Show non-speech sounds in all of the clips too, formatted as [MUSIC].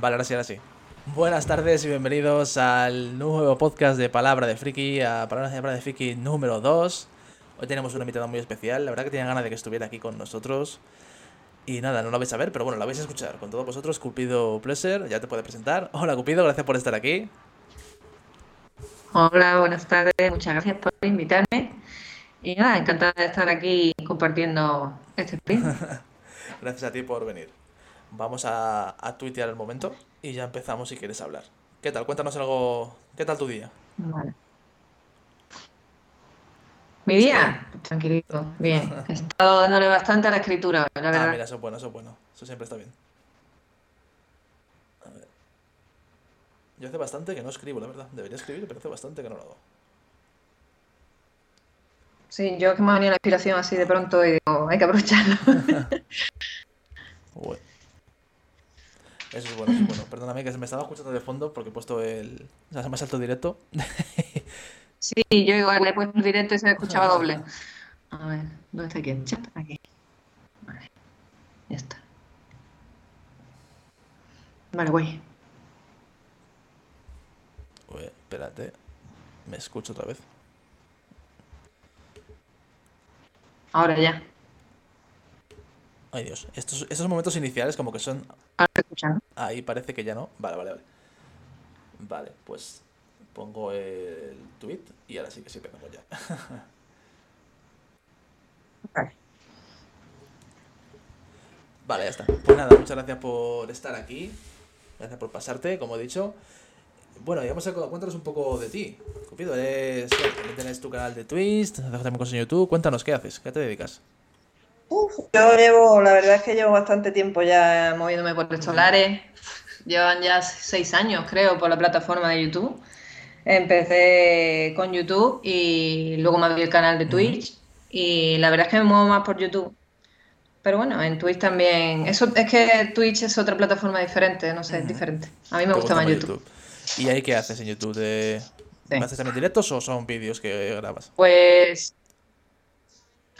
Vale, ahora sí, ahora sí. Buenas tardes y bienvenidos al nuevo podcast de Palabra de Friki, a Palabra de Palabra de Friki número 2. Hoy tenemos una invitada muy especial, la verdad que tenía ganas de que estuviera aquí con nosotros. Y nada, no la vais a ver, pero bueno, la vais a escuchar. Con todos vosotros, Cupido Pleasure, ya te puede presentar. Hola Cupido, gracias por estar aquí. Hola, buenas tardes, muchas gracias por invitarme. Y nada, encantada de estar aquí compartiendo este [LAUGHS] stream. gracias a ti por venir. Vamos a, a tuitear el momento y ya empezamos si quieres hablar. ¿Qué tal? Cuéntanos algo. ¿Qué tal tu día? Vale. Mi día, tranquilito, bien. [LAUGHS] He estado dándole bastante a la escritura, la ah, verdad. Ah, mira, eso es bueno, eso es bueno. Eso siempre está bien. A ver. Yo hace bastante que no escribo, la verdad. Debería escribir, pero hace bastante que no lo hago. Sí, yo que me ha venido la inspiración así de pronto y digo, hay que aprovecharlo. [LAUGHS] [LAUGHS] bueno. Eso es bueno, eso es bueno. Perdóname que se me estaba escuchando de fondo porque he puesto el. O sea, se me ha salto directo. [LAUGHS] sí, yo igual le he puesto el directo y se me escuchaba doble. A ver, ¿dónde está aquí? chat? Aquí. Vale. Ya está. Vale, güey. Uy, espérate. Me escucho otra vez. Ahora ya. Ay Dios, estos, estos momentos iniciales como que son... Ahora Ahí parece que ya no. Vale, vale, vale. Vale, pues pongo el tweet y ahora sí que sí empezamos ya. [LAUGHS] vale. Vale, ya está. Pues nada, muchas gracias por estar aquí. Gracias por pasarte, como he dicho. Bueno, y vamos a cuéntanos un poco de ti. Cupido, eres. También tienes tu canal de Twist, haces también cosas en YouTube. Cuéntanos, ¿qué haces? ¿Qué te dedicas? Yo llevo, la verdad es que llevo bastante tiempo ya moviéndome por estos lares. Llevan ya seis años, creo, por la plataforma de YouTube. Empecé con YouTube y luego me abrí el canal de Twitch. Y la verdad es que me muevo más por YouTube. Pero bueno, en Twitch también. Eso es que Twitch es otra plataforma diferente, no sé, es diferente. A mí me gusta más YouTube. ¿Y ahí qué haces en YouTube? ¿Haces también directos o son vídeos que grabas? Pues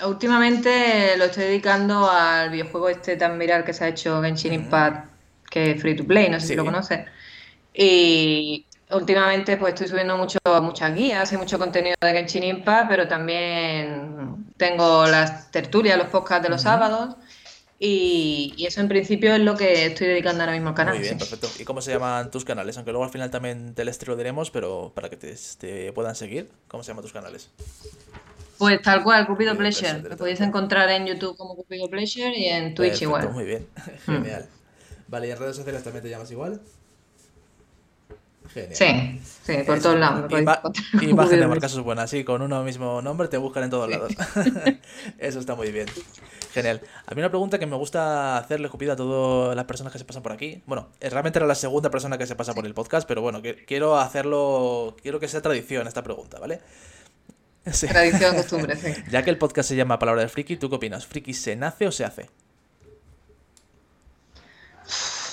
Últimamente lo estoy dedicando al videojuego este tan viral que se ha hecho Genshin Impact, que es free to play, no sé si lo conoces. Y últimamente pues estoy subiendo mucho, muchas guías y mucho contenido de Genshin Impact, pero también tengo las tertulias, los podcasts de los sábados. Y, eso en principio es lo que estoy dedicando ahora mismo al canal. Muy bien, perfecto. ¿Y cómo se llaman tus canales? Aunque luego al final también te les lo diremos, pero para que te puedan seguir, ¿cómo se llaman tus canales? Pues tal cual, Cupido Pleasure. Lo podéis encontrar en YouTube como Cupido Pleasure y en Twitch igual. Muy bien, hmm. [LAUGHS] genial. Vale, ¿y en redes sociales también te llamas igual? Genial. Sí, sí, por todos lados. Y imagen de marcas es buena, sí, con uno mismo nombre te buscan en todos lados. [LAUGHS] Eso está muy bien. Genial. A mí una pregunta que me gusta hacerle, Cupido, a todas las personas que se pasan por aquí. Bueno, realmente era la segunda persona que se pasa por el podcast, pero bueno, quiero hacerlo, quiero que sea tradición esta pregunta, ¿vale? [LAUGHS] Tradición, costumbre, [LAUGHS] sí. Ya que el podcast se llama Palabra del Friki, ¿tú qué opinas? ¿Friki se nace o se hace?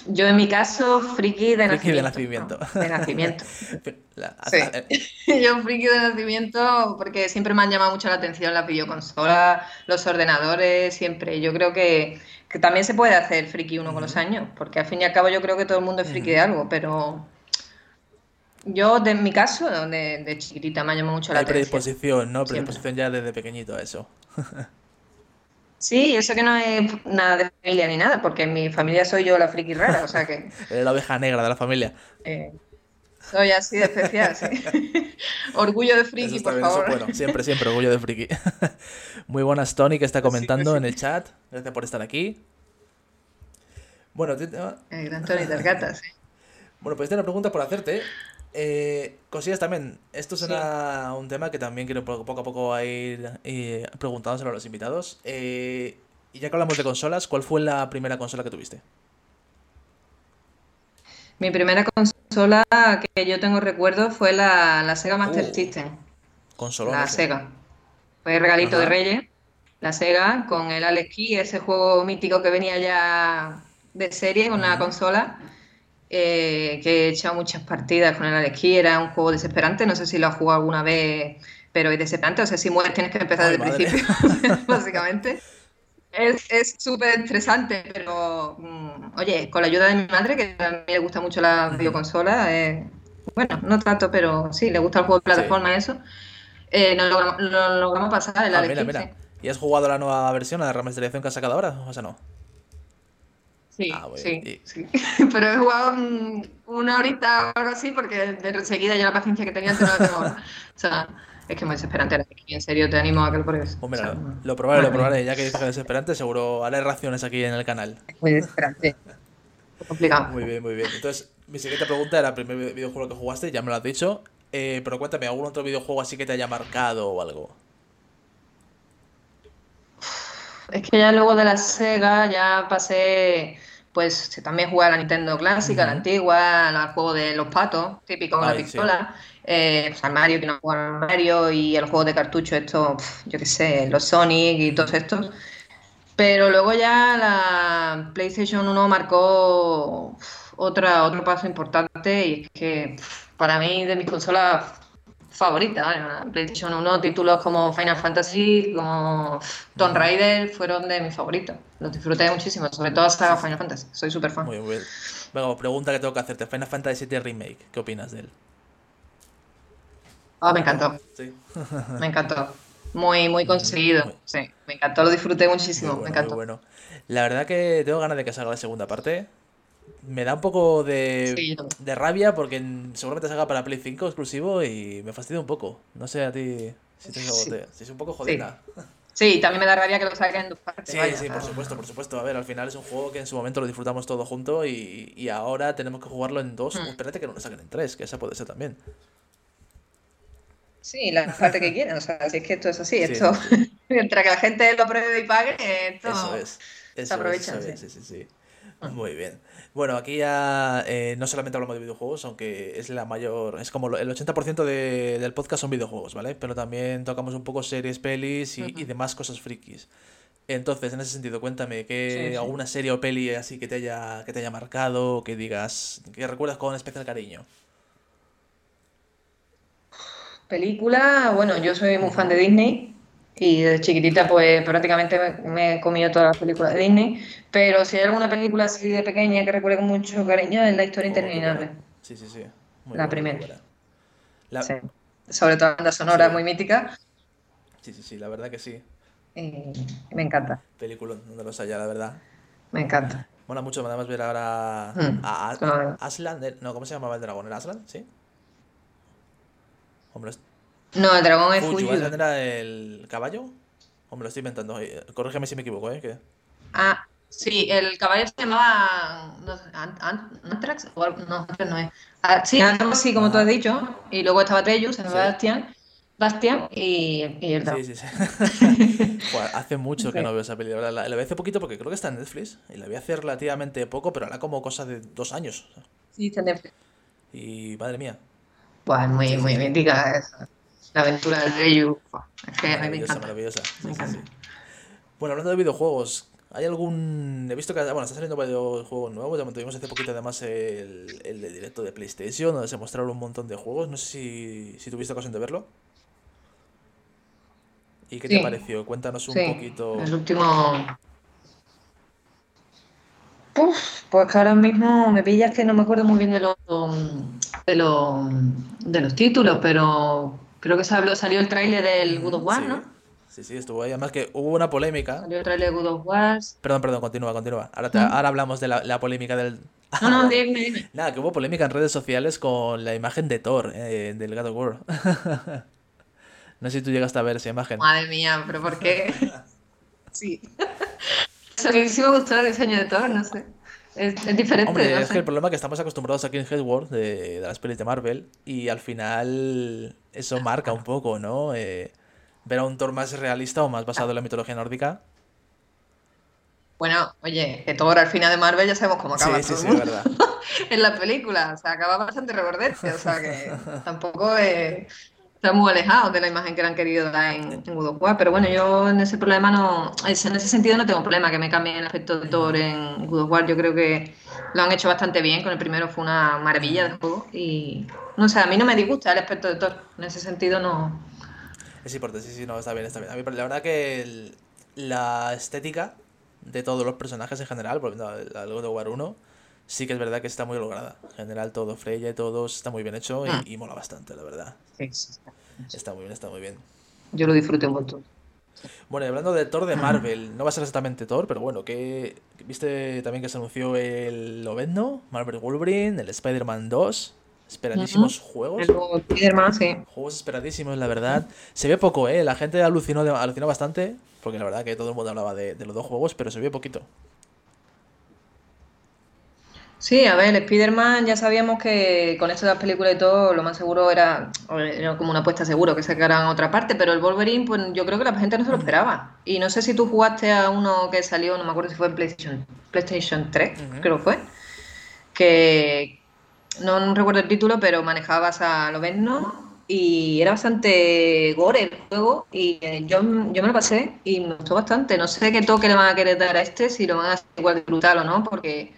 Yo en mi caso, friki de friki nacimiento. de nacimiento. De nacimiento. [LAUGHS] sí. Yo friki de nacimiento porque siempre me han llamado mucho la atención las videoconsolas, los ordenadores, siempre. Yo creo que, que también se puede hacer friki uno con los años, porque al fin y al cabo yo creo que todo el mundo es friki de algo, pero yo, de mi caso, de, de chiquitita me ha llamado mucho la atención. predisposición, ¿no? Predisposición ya desde pequeñito a eso. Sí, eso que no es nada de familia ni nada, porque en mi familia soy yo la friki rara, o sea que... [LAUGHS] la oveja negra de la familia. Eh, soy así de especial, sí. [LAUGHS] orgullo de friki, por favor. bueno, siempre, siempre, orgullo de friki. [LAUGHS] Muy buenas, Tony, que está comentando en el chat. Gracias por estar aquí. Bueno, te... El gran Tony las gatas, sí. Bueno, pues tengo una pregunta por hacerte. Eh, cosillas también, esto será un tema que también quiero poco a poco ir eh, preguntándoselo a los invitados. Eh, y ya que hablamos de consolas, ¿cuál fue la primera consola que tuviste? Mi primera consola que yo tengo recuerdo fue la, Sega Master uh, System. Consola. La Sega. Fue el regalito de Reyes. La Sega con el Alex Key, ese juego mítico que venía ya de serie con la consola. Eh, que he echado muchas partidas con el Alex era un juego desesperante, no sé si lo has jugado alguna vez, pero es desesperante, o sea, si mueres tienes que empezar desde el principio, [LAUGHS] [LAUGHS] básicamente. es súper estresante, pero mm, oye, con la ayuda de mi madre, que a mí le gusta mucho la videoconsola, eh, bueno, no tanto, pero sí, le gusta el juego de plataforma y eso, eh, nos lo, logramos pasar el ah, mira, mira. ¿Y has jugado la nueva versión, la remasterización que ha sacado ahora? O sea, no. Sí, ah, sí, sí, [LAUGHS] Pero he jugado una horita o algo así porque de enseguida ya la paciencia que tenía antes no la tengo O sea, es que es muy desesperante. En serio, te animo a que lo pruebes. Mira, lo probaré, lo probaré. Ya que dices que es desesperante, seguro haré raciones aquí en el canal. Muy desesperante. [LAUGHS] complicado. Muy bien, muy bien. Entonces, mi siguiente pregunta era el primer videojuego que jugaste, ya me lo has dicho. Eh, pero cuéntame, ¿algún otro videojuego así que te haya marcado o algo? Es que ya luego de la Sega ya pasé pues también jugué a la Nintendo clásica, la antigua, al juego de los patos, típico con la pistola, eh, pues al Mario, que no juega al Mario, y el juego de cartucho, esto, yo qué sé, los Sonic y todos estos. Pero luego ya la PlayStation 1 marcó otra, otro paso importante y es que para mí de mis consolas favorita. PlayStation 1, títulos como Final Fantasy, como Tomb Raider fueron de mis favoritos. Los disfruté muchísimo, sobre todo hasta Final Fantasy. Soy súper fan. Muy bien. Venga, pregunta que tengo que hacerte. Final Fantasy VII Remake, ¿qué opinas de él? Ah, me encantó. Sí. me encantó. Muy, muy conseguido. Sí, me encantó, lo disfruté muchísimo. me encantó. bueno. La verdad que tengo ganas de que salga la segunda parte me da un poco de, de rabia porque seguramente salga para Play 5 exclusivo y me fastidia un poco. No sé a ti si, tengo, si es un poco jodida. Sí. también me da rabia que lo saquen en dos partes. Sí, sí, por supuesto, por supuesto. A ver, al final es un juego que en su momento lo disfrutamos todo junto y, y ahora tenemos que jugarlo en dos. Hmm. Espérate que no lo saquen en tres, que esa puede ser también. Sí, la parte que quieran. O sea, si es que esto es así, esto. [LAUGHS] Mientras que la gente lo pruebe y pague, esto. Eso es. se aprovecha. sí, sí, sí. Ah. Muy bien. Bueno, aquí ya eh, no solamente hablamos de videojuegos, aunque es la mayor, es como el 80% de, del podcast son videojuegos, ¿vale? Pero también tocamos un poco series, pelis y, demás cosas frikis. Entonces, en ese sentido, cuéntame, ¿qué, ¿alguna serie o peli así que te haya, que te haya marcado, que digas, que recuerdas con especial cariño? Película, bueno, yo soy muy fan de Disney. Y de chiquitita, pues prácticamente me, he comido todas las películas de Disney. Pero si hay alguna película así de pequeña que recuerdo con mucho cariño, es La historia interminable. Sí, sí, sí. la primera. Sí. Sobre todo la sonora, muy mítica. Sí, sí, sí, la verdad que sí. me encanta. Película donde los haya, la verdad. Me encanta. Mola mucho, además ver ahora hmm. a, Aslan, no, ¿cómo se llamaba el dragón? ¿El Aslan? ¿Sí? Hombre, no, el dragón es Fuji. ¿Fuji era el caballo? ¿O me lo estoy inventando? Corrígeme si me equivoco, ¿eh? ¿Qué? Ah, sí, el caballo se llamaba. No sé, Antrax. No, no es. Ah, sí, algo así como tú has dicho. Y luego estaba Treyus, se llamaba Bastian. Bastian y, y, el dragón. Sí, sí, sí. [LAUGHS] hace mucho que no veo esa película. La, la, vi hace poquito porque creo que está en Netflix. Y la vi hace relativamente poco, pero ahora como cosa de dos años. Sí, está en Netflix. Y madre mía. Pues muy, muy mítica esa la aventura del rey. Es que me encanta. Maravillosa. Bueno, hablando de videojuegos, ¿hay algún. He visto que bueno, está saliendo varios juegos nuevos. Ya tuvimos hace poquito además el, el de directo de PlayStation, donde se mostraron un montón de juegos. No sé si, si tuviste ocasión de verlo. ¿Y qué te pareció? Cuéntanos un poquito. El último. pues que ahora mismo me pillas que no me acuerdo muy bien de los, de los, de los títulos, pero Creo que salió el tráiler del Good of War, ¿no? Sí, sí, estuvo ahí. Además que hubo una polémica. Salió el tráiler de Good of War. Perdón, perdón, continúa, continúa. Ahora, ahora hablamos de la, polémica del... No, no, dime, dime. [LAUGHS] Nada, que hubo polémica en redes sociales con la imagen de Thor eh, del God of War. [LAUGHS] no sé si tú llegaste a ver esa imagen. Madre mía, pero ¿por qué? [LAUGHS] sí. O sea, sí me gustó el diseño de Thor, no sé. Es, diferente. Hombre, es que el problema es que estamos acostumbrados aquí en Headworld de, de, las pelis de Marvel y al final eso marca un poco, ¿no? Eh, ver a un Thor más realista o más basado en la mitología nórdica. Bueno, oye, que Thor al final de Marvel ya sabemos cómo acaba. Sí, sí, sí, verdad. [LAUGHS] en la película, o sea, acaba bastante rebordete, o sea que tampoco es está muy alejado de la imagen que le han querido dar en, en God pero bueno, yo en ese problema no, en ese sentido no tengo problema que me cambien el aspecto de Thor en God yo creo que lo han hecho bastante bien, con el primero fue una maravilla de juego y no sé, a mí no me disgusta el aspecto de Thor, en ese sentido no... Es importante, sí, sí, no, está bien, está bien. A mí la verdad que la estética de todos los personajes en general, volviendo al God of War 1, sí que es verdad que está muy lograda. En general, todo, Freya y todos está muy bien hecho y, mm. mola bastante, la verdad. Sí, sí, está. muy bien, está muy bien. Yo lo disfruté un montón. Bueno, y hablando de Thor de Marvel, no va a ser exactamente Thor, pero bueno, que viste también que se anunció el Lovendo, Marvel Wolverine, el Spider-Man 2. Esperadísimos juegos. Spider-Man, sí. Juegos esperadísimos, la verdad. Se ve poco, ¿eh? La gente alucinó, alucinó bastante, porque la verdad que todo el mundo hablaba de, de los dos juegos, pero se ve poquito. Sí, a ver, Spider-Man ya sabíamos que con esto de las películas y todo, lo más seguro era, como una apuesta seguro que sacaran otra parte, pero el Wolverine, pues yo creo que la gente no se lo esperaba. Y no sé si tú jugaste a uno que salió, no me acuerdo si fue en PlayStation, PlayStation 3, creo que fue, que no, recuerdo el título, pero manejabas a Loveno y era bastante gore el juego y eh, yo, yo me lo pasé y me gustó bastante. No sé qué toque le van a querer dar a este, si lo van a hacer igual de brutal o no, porque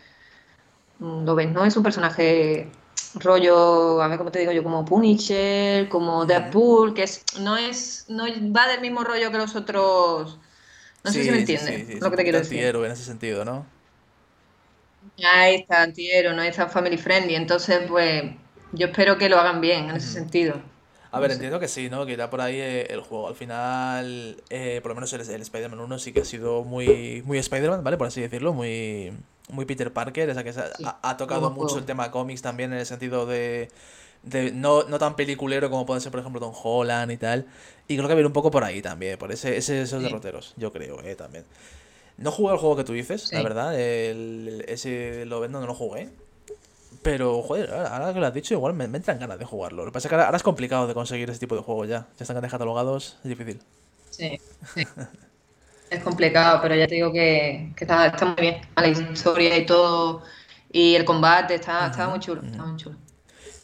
lo ves, ¿no? Es un personaje rollo, a ver cómo te digo yo, como Punisher, como Deadpool, que es, no es, no va del mismo rollo que los otros. No sé si me entiendes lo que te quiero decir. en ese sentido, ¿no? Ahí está, antihéroe, no es tan family friendly. Entonces, pues, yo espero que lo hagan bien en ese sentido. A ver, entiendo que sí, ¿no? Que da por ahí el juego. Al final, eh, por lo menos el, el Spider-Man 1 sí que ha sido muy, muy Spider-Man, ¿vale? Por así decirlo, muy, muy Peter Parker, esa que ha, tocado mucho el tema cómics también en el sentido de, de no, no, tan peliculero como puede ser, por ejemplo, Tom Holland y tal. Y creo que viene un poco por ahí también, por ese, esos derroteros, yo creo, eh, también. No jugué al juego que tú dices, la verdad, el, ese lo vendo, no lo jugué. Pero, joder, ahora que lo has dicho, igual me, entran ganas de jugarlo. Lo que pasa es que ahora, es complicado de conseguir ese tipo de juegos ya. Ya están catalogados, es difícil. Sí, sí. [LAUGHS] Es complicado, pero ya te digo que, está, está, muy bien. La historia y todo. Y el combate está, está muy chulo. Está muy chulo.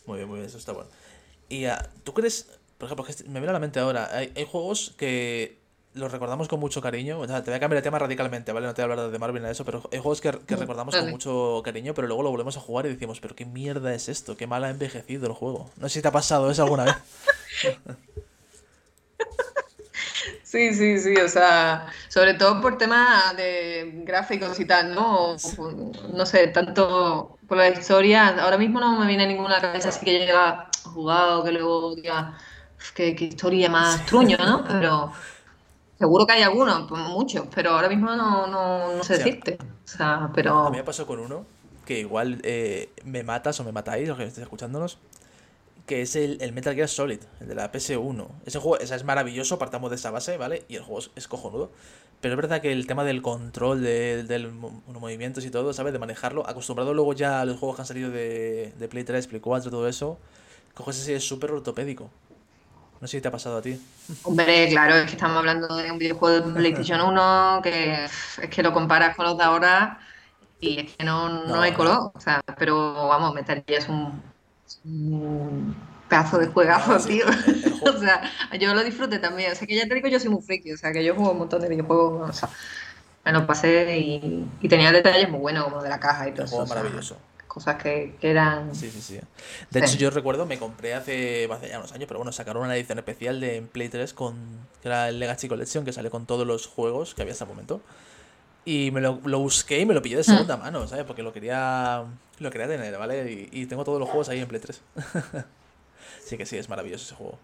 Muy bien, muy bien, eso está bueno. Y uh, tú crees, por ejemplo, que me viene a la mente ahora, hay, hay juegos que los recordamos con mucho cariño. O sea, te voy a cambiar el tema radicalmente, ¿vale? No te voy a hablar de Marvel ni de eso, pero hay juegos que, que recordamos con mucho cariño, pero luego lo volvemos a jugar y decimos, pero qué mierda es esto, qué mal ha envejecido el juego. No sé si te ha pasado eso alguna vez. [LAUGHS] Sí, sí, sí, o sea, sobre todo por temas de gráficos y tal, ¿no? no sé, tanto por la historia, ahora mismo no me viene ninguna cabeza así que llega jugado, que luego diga, qué, historia más truño, ¿no? Pero seguro que hay algunos, pues muchos, pero ahora mismo no, no, sé decirte. O sea, pero... A mí me pasó con uno que igual eh, me matas o me matáis, los que estéis escuchándonos, que es el, Metal Gear Solid, el de la PS1. Ese juego es maravilloso, partamos de esa base, ¿vale? Y el juego es, cojonudo. Pero es verdad que el tema del control, de, de, los movimientos y todo, ¿sabes? De manejarlo, acostumbrado luego ya a los juegos que han salido de, de Play 3, Play 4, todo eso, coges ese es súper ortopédico. No sé si te ha pasado a ti. Hombre, claro, es que estamos hablando de un videojuego de PlayStation 1 que es que lo comparas con los de ahora y es que no, no, hay color. O sea, pero vamos, Metal Gear es un un pedazo de juegazo, tío. [LAUGHS] o sea, yo lo disfruté también. O sea, que ya te digo, yo soy muy friki. O sea, que yo juego un montón de videojuegos. O sea, me lo pasé y, y tenía detalles muy buenos, como de la caja y todo eso. maravilloso. cosas que, que, eran. Sí, sí, sí. De hecho, yo recuerdo, me compré hace, hace ya unos años, pero bueno, sacaron una edición especial de Play 3 con. que era el Legacy Collection, que sale con todos los juegos que había hasta el momento. Y me lo, lo, busqué y me lo pillé de mm. segunda mano, ¿sabes? Porque lo quería lo quería tener, ¿vale? Y, y tengo todos los juegos ahí en Play 3. [LAUGHS] sí que sí, es maravilloso ese juego.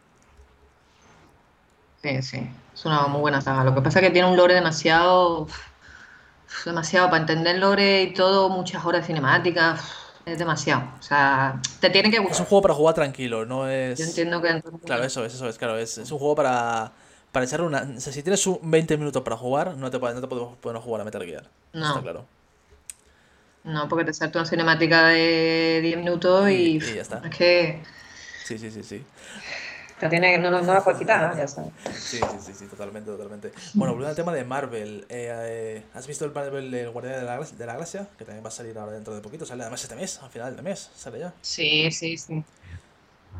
Sí, sí, es una muy buena saga. Lo que pasa es que tiene un lore demasiado. demasiado. Para entender el lore y todo, muchas horas cinemáticas. Es demasiado. O sea, te tiene que gustar. Es un juego para jugar tranquilo, no es. Yo entiendo que. Claro, eso es, eso es, claro. Es, es un juego para para echar una. O sea, si tienes 20 minutos para jugar, no te, no te podemos poner jugar a Metal Gear. No. Está claro. No, porque te salta una cinemática de 10 minutos y, y, ya está. Es que. Sí, sí, sí, sí. Te tiene, no, no, la puedes quitar, ¿no? Ya está. Sí, sí, sí, sí, totalmente, totalmente. Bueno, volviendo al tema de Marvel, eh, eh, ¿has visto el Marvel del Guardián de la, de la Galaxia? Que también va a salir ahora dentro de poquito, sale además este mes, al final del mes, sale ya. Sí, sí, sí.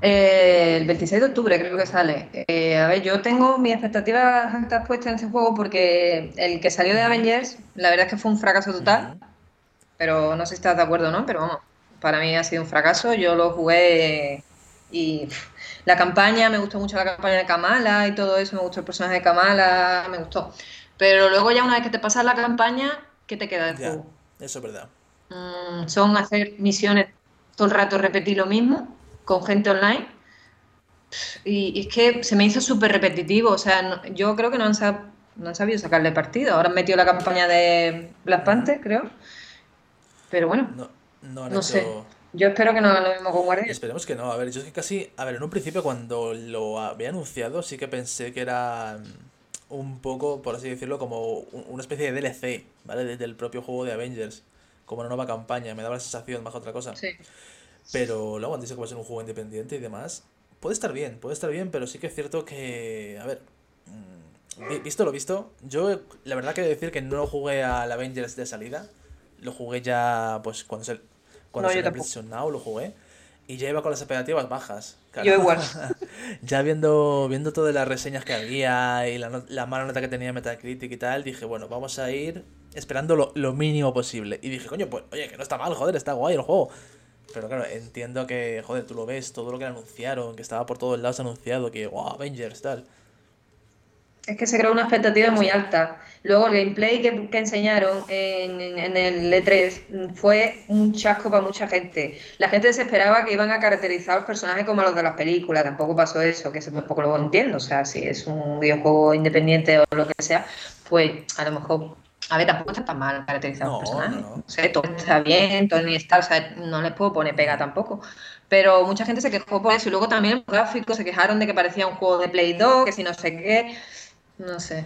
Eh, el 26 de octubre creo que sale. Eh, a ver, yo tengo mis expectativas altas puestas en ese juego porque el que salió de Avengers, la verdad es que fue un fracaso total. Pero no sé si estás de acuerdo o no, pero vamos, para mí ha sido un fracaso. Yo lo jugué y la campaña, me gustó mucho la campaña de Kamala y todo eso, me gustó el personaje de Kamala, me gustó. Pero luego ya una vez que te pasas la campaña, ¿qué te queda del Ya, juego? eso es verdad. Mm, son hacer misiones todo el rato, repetir lo mismo con gente online. Y, y es que se me hizo súper repetitivo. O sea, no- yo creo que no han, sab- no han sabido sacarle partido. Ahora han metido la campaña de Black Panther, creo. Pero bueno, No, no han no hecho... sé. Yo espero que no lo mismo con Guardian. Esperemos que no. A ver, yo es que casi. A ver, en un principio cuando lo había anunciado, sí que pensé que era mm, un poco, por así decirlo, como un- una especie de DLC, ¿vale? Desde el propio juego de Avengers. Como una nueva campaña. Me daba la sensación más que otra cosa. Sí. Pero luego han dicho que va a ser un juego independiente y demás. Puede estar bien, puede estar bien, pero sí que es cierto que. A ver. mm, vi- Visto lo visto, yo la verdad que decir que no lo jugué al Avengers de salida. Lo jugué ya, pues, cuando se, cuando No, tampoco. PlayStation Now, lo jugué. Y ya iba con las expectativas bajas. claro. Yo igual. [LAUGHS] Ya viendo, viendo todas las reseñas que había y la, la mala nota que tenía Metacritic y tal, dije, bueno, vamos a ir esperando lo, lo mínimo posible. Y dije, coño, pues, oye, que no está mal, joder, está guay el juego. Pero claro, entiendo que, joder, tú lo ves, todo lo que anunciaron, que estaba por todos lados anunciado, que, wow, Avengers, tal. Es que se creó una expectativa muy alta. Luego el gameplay que, que enseñaron en, en el E3 fue un chasco para mucha gente. La gente se esperaba que iban a caracterizar a los personajes como los de las películas. Tampoco pasó eso, que eso tampoco lo entiendo. O sea, si es un videojuego independiente o lo que sea, pues a lo mejor... A ver, tampoco está tan mal caracterizar a No, los personajes. no, no. sé, todo está bien, Tony Stark, o sea, no les puedo poner pega tampoco. Pero mucha gente se quejó por eso. Y luego también los gráficos se quejaron de que parecía un juego de Play 2, que si no sé qué. No sé.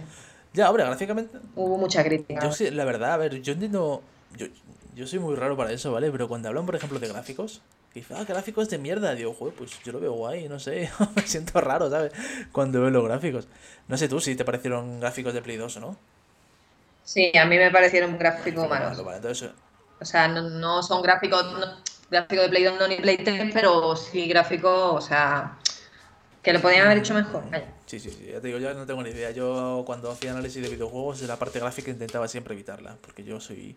Ya, hombre, gráficamente, Hubo mucha crítica. yo sí, la verdad, a ver, yo entiendo, yo, yo soy muy raro para eso, ¿vale? Pero cuando hablan, por ejemplo, de gráficos, dicen, ah, gráficos de mierda, digo, joder, pues yo lo veo guay, no sé, [LAUGHS] me siento raro, ¿sabes? Cuando veo los gráficos. No sé tú si te parecieron gráficos de Play 2 o no. Sí, a mí me parecieron gráficos malos. vale, entonces, O sea, no, no son gráficos, no- gráficos de Play 2 no ni Play 3, pero sí gráficos, o sea, que lo podían haber hecho mejor. Vaya. sí, sí, sí, ya te digo, yo no tengo ni idea. Yo cuando hacía análisis de videojuegos, de la parte gráfica intentaba siempre evitarla, porque yo soy...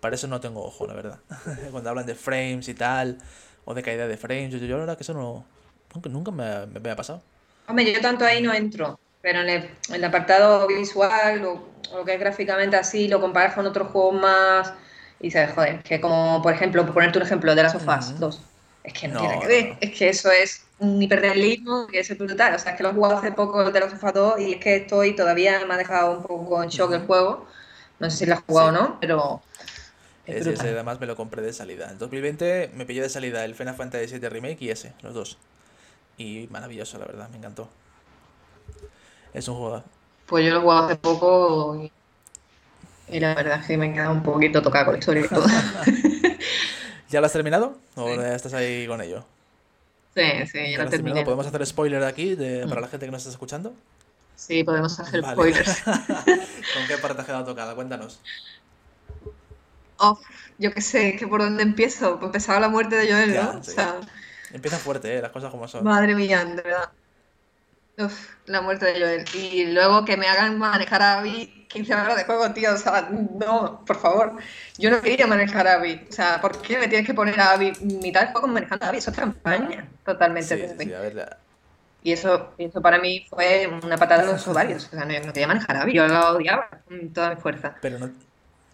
Para eso no tengo ojo, la verdad. [LAUGHS] cuando hablan de frames y tal, o de caída de frames, yo, yo la verdad que eso no... Nunca, nunca me, ha- me ha pasado. Hombre, yo tanto ahí no entro, pero en el, en el apartado visual o, o lo que es gráficamente así, lo comparas con otros juegos más y sabes, joder, que como por ejemplo, por ponerte un ejemplo, de las sofás Ujú. 2, es que no, No, tiene que ver, es que eso es un hiperrealismo que es brutal, o sea, es que lo he jugado hace poco de las sofás 2 y es que estoy todavía me ha dejado un poco en shock el juego, no sé si lo has jugado Sí. o no, pero es además me lo compré de salida. En 2020 me pillé de salida el Final Fantasy VII Remake y ese, los dos. Y maravilloso, la verdad, me encantó. Es un juego. Pues yo lo he jugado hace poco y, y la verdad es que me he quedado un poquito tocada con la historia y todo. [LAUGHS] ¿Ya lo has terminado? ¿O Sí. estás ahí con ello? Sí, sí, ¿Ya ya lo lo terminé. ¿Podemos hacer spoiler aquí de- para Mm. la gente que nos está escuchando? Sí, podemos hacer Vale. spoilers. [LAUGHS] ¿Con qué parte has quedado tocada? Cuéntanos. Oh, yo qué sé, que por dónde empiezo. Pues empezaba la muerte de Joel, Ya, ¿no? O sí. sea, Empieza fuerte, ¿eh? Las cosas como son. madre mía, de verdad. Uf, la muerte de Joel. Y luego que me hagan manejar a Abby 15 horas de juego, tío. O sea, no, por favor. Yo no quería manejar a Abby. O sea, ¿por qué me tienes que poner a Abby mitad del juego manejando a Abby? Eso es campaña. Totalmente. Sí, sí, a ver, la- Y eso, y eso para mí fue una patada en los ovarios. O sea, no, no quería manejar a Abby. Yo la odiaba con toda mi fuerza. pero no...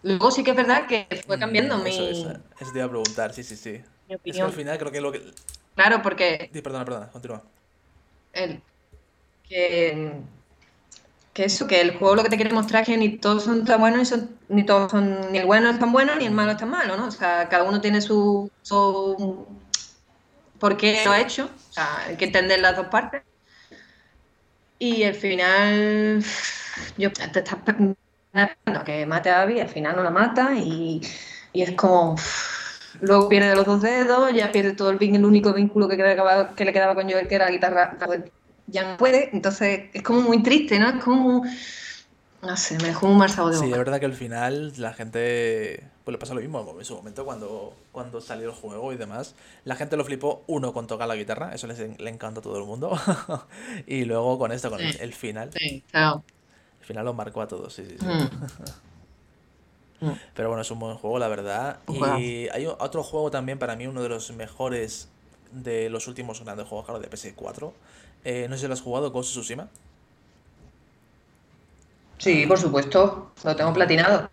Luego sí que es verdad que fue cambiando Mm, mi, Eso, eso, eso te iba a preguntar, sí, sí, sí. mi Es que al opinión. final creo que lo que... Claro, porque Sí, perdona, perdona, continúa. el, que, eso, que el juego lo que te quiere mostrar es que ni todos son tan buenos, ni, son, ni todos son, ni el bueno es tan bueno, ni el malo es tan malo, ¿no? O sea, cada uno tiene su, su por qué lo ha hecho, o sea, hay que entender las dos partes. Y al final, yo te estás esperando que mate a Abby, al final no la mata y, y es como, luego pierde los dos dedos, ya pierde todo el, el único vínculo que, que le quedaba con Joel, que era la guitarra, ya no puede, entonces es como muy triste, ¿no? Es como, no sé, me dejó un mal sabor de Sí, es boca. verdad que al final la gente pues le pasa lo mismo en su momento cuando, cuando salió el juego y demás. La gente lo flipó, uno con tocar la guitarra, eso les, le encanta a todo el mundo. [LAUGHS] y luego con esto, con el, Sí. el final. Sí, claro. El final lo marcó a todos, sí, sí, sí. Mm. [LAUGHS] Mm. Pero bueno, es un buen juego, la verdad. Y hay otro juego también para mí, uno de los mejores de los últimos grandes juegos, claro, de PS4. Eh, no sé si lo has jugado, Ghost of Tsushima. Sí, por supuesto, lo tengo platinado.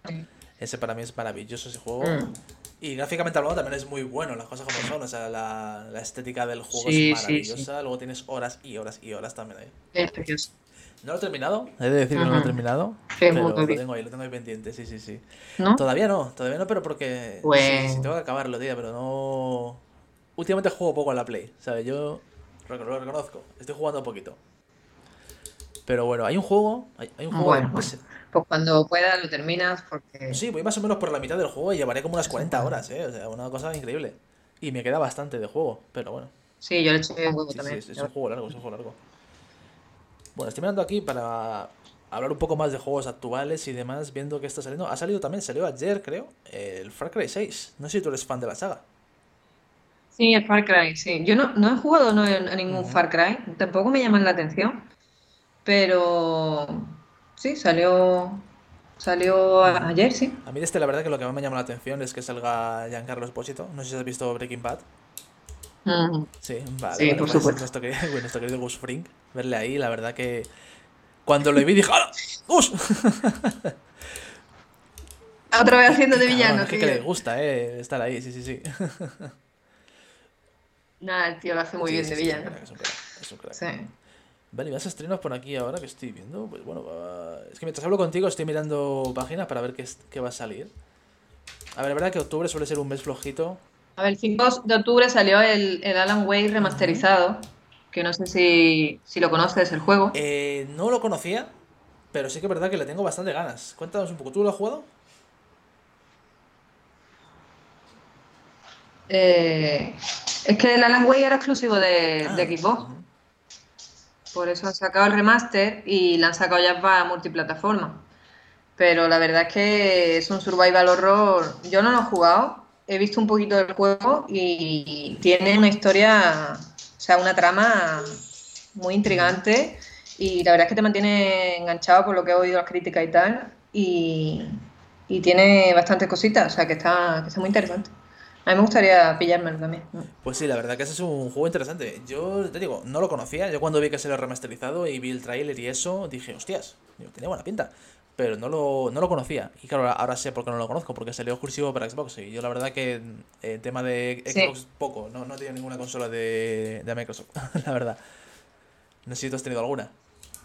Ese para mí es maravilloso ese juego. Mm. Y gráficamente hablando también es muy bueno, las cosas como son. O sea, la, la estética del juego Sí, es sí, maravillosa. Luego tienes horas y horas y horas también ahí. Es precioso. No lo he terminado, he de decir que no lo he terminado. Pero lo tengo ahí, lo tengo ahí pendiente, sí, sí, sí. ¿No? Todavía no, todavía no, pero porque. Sí, sí, tengo que acabarlo, tío, pero no. Últimamente juego poco a la Play, ¿sabes? Yo lo reconozco, estoy jugando un poquito. Pero bueno, hay un juego. Hay, hay un juego. Bueno, pues. Pues cuando puedas lo terminas porque... Sí, voy más o menos por la mitad del juego y llevaré como unas 40 horas, ¿eh? O sea, una cosa increíble. Y me queda bastante de juego, pero bueno. Sí, yo le eché un Sí, sí, también. es, es un juego largo, es un juego largo. Bueno, estoy mirando aquí para hablar un poco más de juegos actuales y demás, viendo que está saliendo. Ha salido también, salió ayer, creo, el Far Cry 6. No sé si tú eres fan de la saga. Sí, el Far Cry, sí. Yo no, no he jugado no, a ningún. Far Cry, tampoco me llaman la atención, pero sí, salió, salió ayer, sí. A mí este la verdad que lo que más me llama la atención es que salga Giancarlo Esposito. No sé si has visto Breaking Bad. Mm. Sí, vale. Sí, vale, por pues supuesto. Nuestro querido, [LAUGHS] nuestro querido Gus Fring. Verle ahí, la verdad que... Cuando lo vi dije ¡Hala! ¡Gus! [LAUGHS] Otra vez haciendo de villano, es que, que le gusta, eh, estar ahí, sí, sí, sí. [LAUGHS] Nada, el tío lo hace muy Sí, bien sí, de sí, villano. Es un crack, es un crack. Sí. Vale, y más estrenos por aquí ahora que estoy viendo. Pues bueno, es que mientras hablo contigo estoy mirando páginas para ver qué, es- qué va a salir. A ver, la verdad que octubre suele ser un mes flojito. A ver, el 5 de octubre salió el, el Alan Wake remasterizado, que no sé si, si lo conoces, el juego. Eh, no lo conocía, pero sí que es verdad que le tengo bastante ganas. Cuéntanos un poco, ¿tú lo has jugado? Eh, es que el Alan Wake era exclusivo de, Ah, de Xbox. Por eso han sacado el remaster y la han sacado ya para multiplataforma. Pero la verdad es que es un survival horror. Yo no lo he jugado, he visto un poquito del juego y tiene una historia, o sea, una trama muy intrigante y la verdad es que te mantiene enganchado por lo que he oído las críticas y tal. Y, y tiene bastantes cositas, o sea, que está, que está muy interesante. A mí me gustaría pillármelo también. Pues sí, la verdad que ese es un juego interesante. Yo te digo, no lo conocía. Yo cuando vi que se lo remasterizado y vi el tráiler y eso, dije, hostias, digo, tenía buena pinta. Pero no lo, no lo conocía. Y claro, ahora- sé por qué no lo conozco, porque salió exclusivo para Xbox. Y yo la verdad que el tema de Sí. Xbox poco, no, no he tenido ninguna consola de, de Microsoft, [LAUGHS] la verdad. No sé si tú has tenido alguna.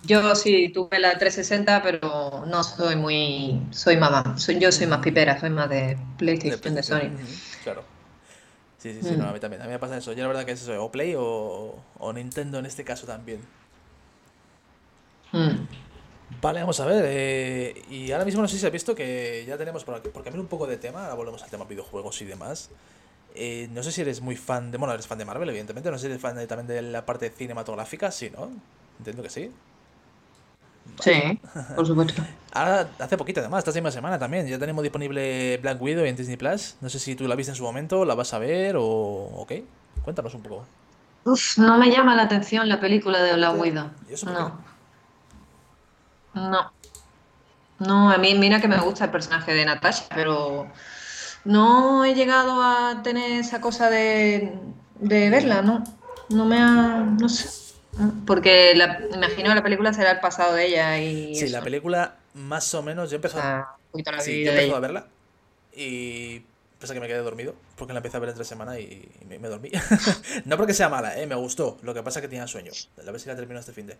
Yo sí tuve la 360, pero no soy muy. Soy mamá. Soy, yo soy más pipera, soy más de PlayStation, de Sony. Ujú, Claro. Sí, sí, sí, Mm. no, a mí también. A mí me pasa eso. Yo la verdad que es eso, o Play o, o Nintendo en este caso también. Mm. Vale, vamos a ver. eh, y ahora mismo no sé si has visto que ya tenemos por aquí, por cambiar un poco de tema, ahora volvemos al tema videojuegos y demás. Eh, no sé si eres muy fan de. Bueno, eres fan de Marvel, evidentemente. No sé si eres fan de- también de la parte cinematográfica, sí, ¿no? Entiendo que sí. Sí, [LAUGHS] por supuesto. Ahora, hace poquito además, esta misma semana también, ya tenemos disponible Black Widow en Disney Plus. No sé si tú la viste en su momento, la vas a ver o. o qué. Cuéntanos un poco. Uf, no me llama la atención la película de Black Widow. No. No. No, a mí mira que me gusta el personaje de Natasha, pero no he llegado a tener esa cosa de, de verla, ¿no? No me ha. No sé. Porque la, imagino que la película será el pasado de ella y. Sí, la película más o menos. Yo empecé poquito la Sí, yo empecé a verla y pasa que me quedé dormido porque la empecé a ver entre semana y y me, me dormí. [LAUGHS] no porque sea mala, ¿eh? me gustó. Lo que pasa es que tenía sueño. A ver si la termino este fin de.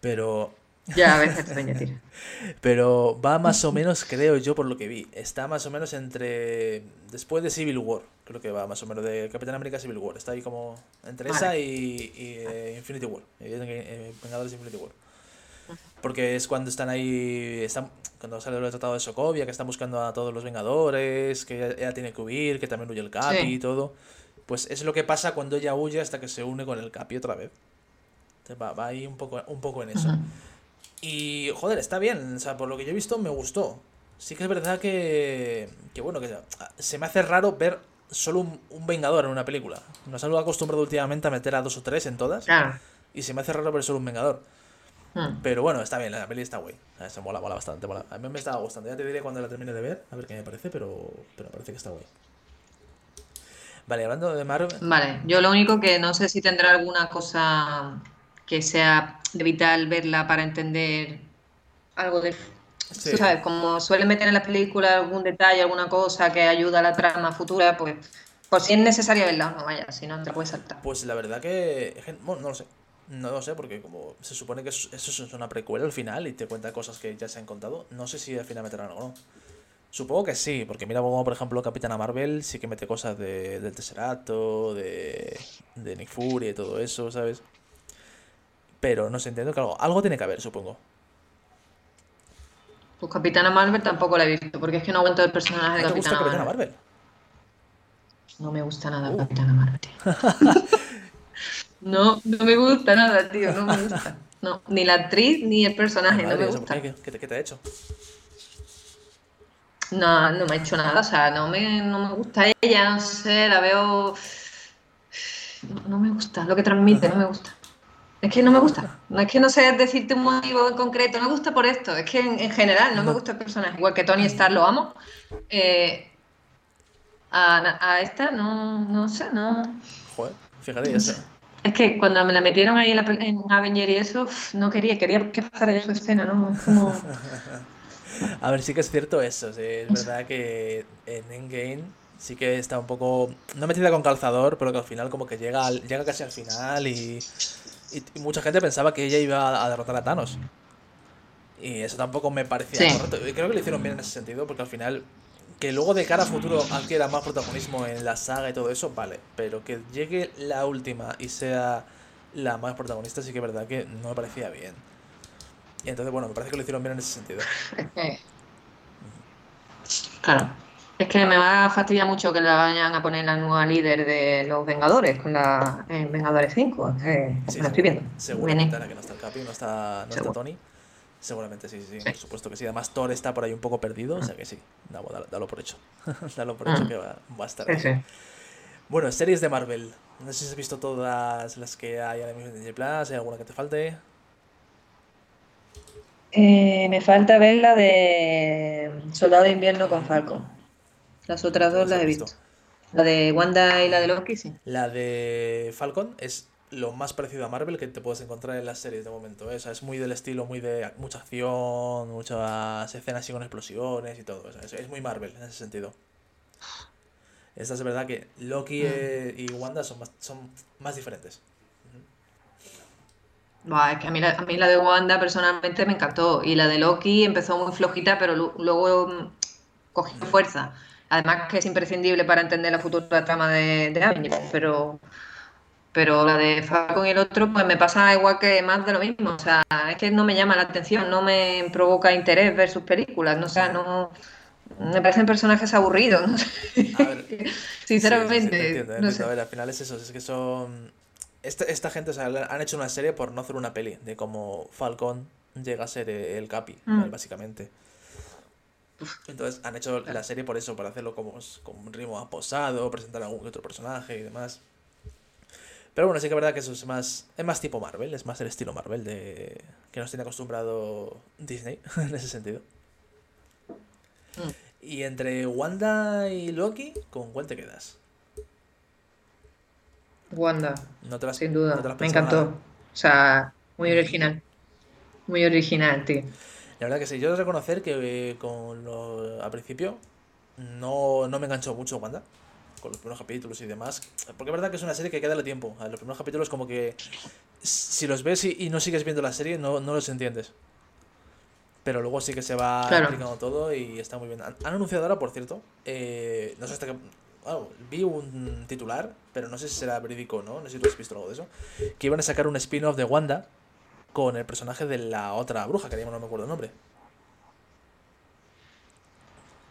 Pero, Ya, a veces [LAUGHS] pero va más o menos, creo yo, por lo que vi. Está más o menos entre. Después de Civil War. Creo que va más o menos de Capitán América Civil War. Está ahí como entre esa y, y, eh, Infinity War. eh, Vengadores Infinity War. Porque es cuando están ahí. Están, cuando sale el tratado de Sokovia, que están buscando a todos los Vengadores, que ella, ella tiene que huir, que también huye el Capi Sí. y todo. Pues es lo que pasa cuando ella huye hasta que se une con el Capi otra vez. Entonces va, va ahí un poco, un poco en eso. Y joder, está bien. O sea, por lo que yo he visto, me gustó. Sí que es verdad que. Que bueno, que se me hace raro ver solo un, un Vengador en una película. Nos han acostumbrado últimamente a meter a dos o tres en todas. Claro. Y se me hace raro ver solo un Vengador. Mm. Pero bueno, está bien, la peli está guay. Ah, Se mola, mola bastante. Mola. A mí me estaba gustando. Ya te diré cuando la termine de ver, a ver qué me parece, pero, pero parece que está guay. Vale, hablando de Marvel. Vale, yo lo único que no sé si tendrá alguna cosa que sea vital verla para entender algo de, tú sabes, como suelen meter en la película algún detalle, alguna cosa que ayuda a la trama futura, pues, pues si es necesario verla, no vaya, si no te puedes saltar. Pues la verdad que, bueno, no lo sé. No lo sé, porque como se supone que eso, es una precuela al final y te cuenta cosas que ya se han contado, no sé si al final meterán o no. Supongo que sí, porque mira como por ejemplo Capitana Marvel sí que mete cosas de, del Tesserato, de, de Nick Fury y todo eso, ¿sabes? Pero no sé, entiendo que algo, algo tiene que haber, supongo. Pues Capitana Marvel tampoco la he visto, porque es que no aguanto el personaje de Capitana, gusta Capitana Marvel. No me gusta nada uh. Capitana Marvel. [LAUGHS] no, no me gusta nada, tío, no me gusta. No, ni la actriz ni el personaje, no me gusta. ¿Qué, qué, te, ha hecho? No, no me ha hecho nada, o sea, no me, no me gusta ella, no sé, la veo... No, me gusta, lo que transmite, no me gusta. Es que no me gusta. No es que no sé decirte un motivo en concreto. No me gusta por esto. Es que en, general no, me gusta el personaje. Igual que Tony Stark lo amo. Eh, a, esta no, no sé, no. Joder, fíjate, eso. Es que cuando me la metieron ahí en, en Avenger y eso, no quería, quería que pasara esa escena, ¿no? Como... [LAUGHS] A ver, sí que es cierto eso. es verdad que en Endgame sí que está un poco. No metida con calzador, pero que al final, como que llega, llega casi al final y, y, mucha gente pensaba que ella iba a derrotar a Thanos. Y eso tampoco me parecía correcto. Y creo que lo hicieron bien en ese sentido, porque al final. Que luego de cara a futuro adquiera más protagonismo en la saga y todo eso, vale. Pero que llegue la última y sea la más protagonista, sí que es verdad que no me parecía bien. Y entonces, bueno, me parece que lo hicieron bien en ese sentido. [LAUGHS] Claro. Es que me va a fastidiar mucho que la vayan a poner la nueva líder de los Vengadores con la en Vengadores 5. Eh, sí, estoy viendo. Seguramente ahora que no está el Capi, no está, no está Tony. Seguramente sí, sí, por supuesto que sí. Además, Thor está por ahí un poco perdido, o sea que sí, dalo, dalo, por hecho. [LAUGHS] dalo por hecho mm. que va, va a estar ahí. Bueno, series de Marvel. No sé si has visto todas las que hay ahora mismo en Disney Plus, ¿hay alguna que te falte? Eh, me falta ver la de Soldado de Invierno con Falcon. Las otras dos las he visto. La de Wanda y la de Loki, sí. La de Falcon es lo más parecido a Marvel que te puedes encontrar en las series de momento. ¿eh? es muy del estilo, muy de mucha acción, muchas escenas así con explosiones y todo. eso. es, muy Marvel en ese sentido. Esta es verdad que Loki mm. eh, y Wanda son más, son más diferentes es que a mí, la, a mí la de Wanda personalmente me encantó y la de Loki empezó muy flojita, pero luego mm, cogió fuerza. Además que es imprescindible para entender la futura trama de, de Avengers, pero, pero la de Falcon y el otro pues me pasa igual que más de lo mismo. O sea, es que no me llama la atención, no me provoca interés ver sus películas, no o sea, no me parecen personajes aburridos, no Sinceramente. no sé. A ver, al final es eso, es que son esta, gente han hecho una serie por no hacer una peli de cómo Falcon llega a ser el Capi, mm. básicamente. Entonces han hecho la serie por eso, para hacerlo como con un ritmo aposado, presentar a algún otro personaje y demás. Pero bueno, sí que es verdad que eso es más, es más tipo Marvel, es más el estilo Marvel de que nos tiene acostumbrado Disney [LAUGHS] en ese sentido. Mm. Y entre Wanda y Loki, ¿con cuál te quedas? Wanda. sin duda. Me encantó. O sea, muy original. Muy original, tío. La verdad que sí, yo debo reconocer que eh, con lo, al principio no, me enganchó mucho Wanda, con los primeros capítulos y demás. Porque es verdad que es una serie que queda el tiempo. A los primeros capítulos como que si los ves y, no sigues viendo la serie no, no los entiendes. Pero luego sí que se va explicando todo y está muy bien. Han, anunciado ahora, por cierto, eh, no sé hasta qué vi un titular, pero no sé si será verídico o no, no sé si tú has visto algo de eso, que iban a sacar un spin-off de Wanda con el personaje de la otra bruja, que no me acuerdo el nombre.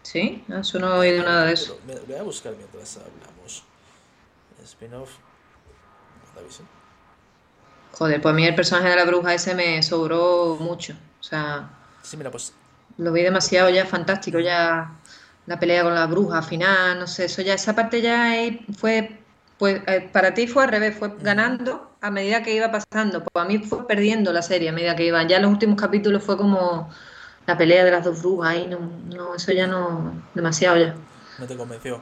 ¿Sí? Eso no he oído nada de eso. voy a buscar mientras hablamos. Spin-off. Joder, pues a mí el personaje de la bruja ese me sobró mucho. O sea. Sí, mira, pues. Lo vi demasiado ya fantástico, ya la pelea con la bruja final, no sé, eso ya, esa parte ya fue, pues eh, para ti fue al revés, fue ganando a medida que iba pasando, pues a mí fue perdiendo la serie a medida que iban, ya en los últimos capítulos fue como la pelea de las dos brujas, y no, no, eso ya no, demasiado ya. No te convenció.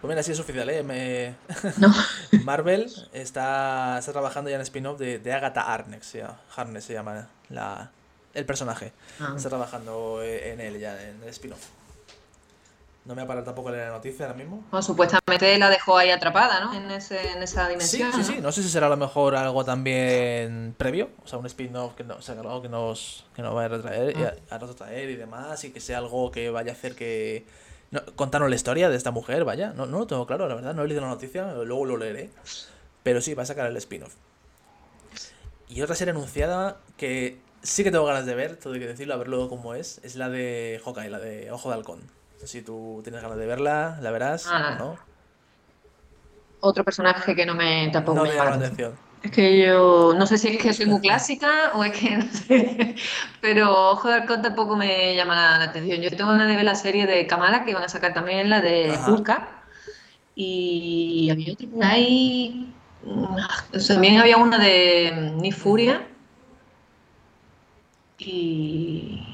Pues mira, sí es oficial, ¿eh? Me... No. [LAUGHS] Marvel está, está trabajando ya en spin-off de, de Agatha Harkness, se llama, se llama la, el personaje. Ah. Está trabajando eh, en él ya, en el spin-off. No me ha parado tampoco leer la noticia ahora mismo. Bueno, supuestamente la dejó ahí atrapada, ¿no? En, ese, en esa Sí, dimensión. sí, sí. No sé si será a lo mejor algo también previo. O sea, un spin-off que, no, o sea, algo que nos, que nos vaya a retraer, y a, a retrotraer y demás. Y que sea algo que vaya a hacer que. No, contarnos la historia de esta mujer, vaya. No, no lo tengo claro, la verdad. No he leído la noticia, luego lo leeré. Pero sí, va a sacar el spin-off. Y otra serie anunciada que sí que tengo ganas de ver, todo hay que decirlo, a verlo cómo es, es la de Hawkeye, la de Ojo de Halcón. Si tú tienes ganas de verla, la verás Ah, no. Otro personaje que no me tampoco No me llama la atención. Es que yo no sé si es que soy muy clásica o es que no sé. [LAUGHS] Pero Ojo de Halcón tampoco me llama la, la atención. Yo tengo ganas de ver la serie de Kamala que van a sacar también, la de. Hulka. Y había otra por ahí. mm, También había una de Ni Furia. Y.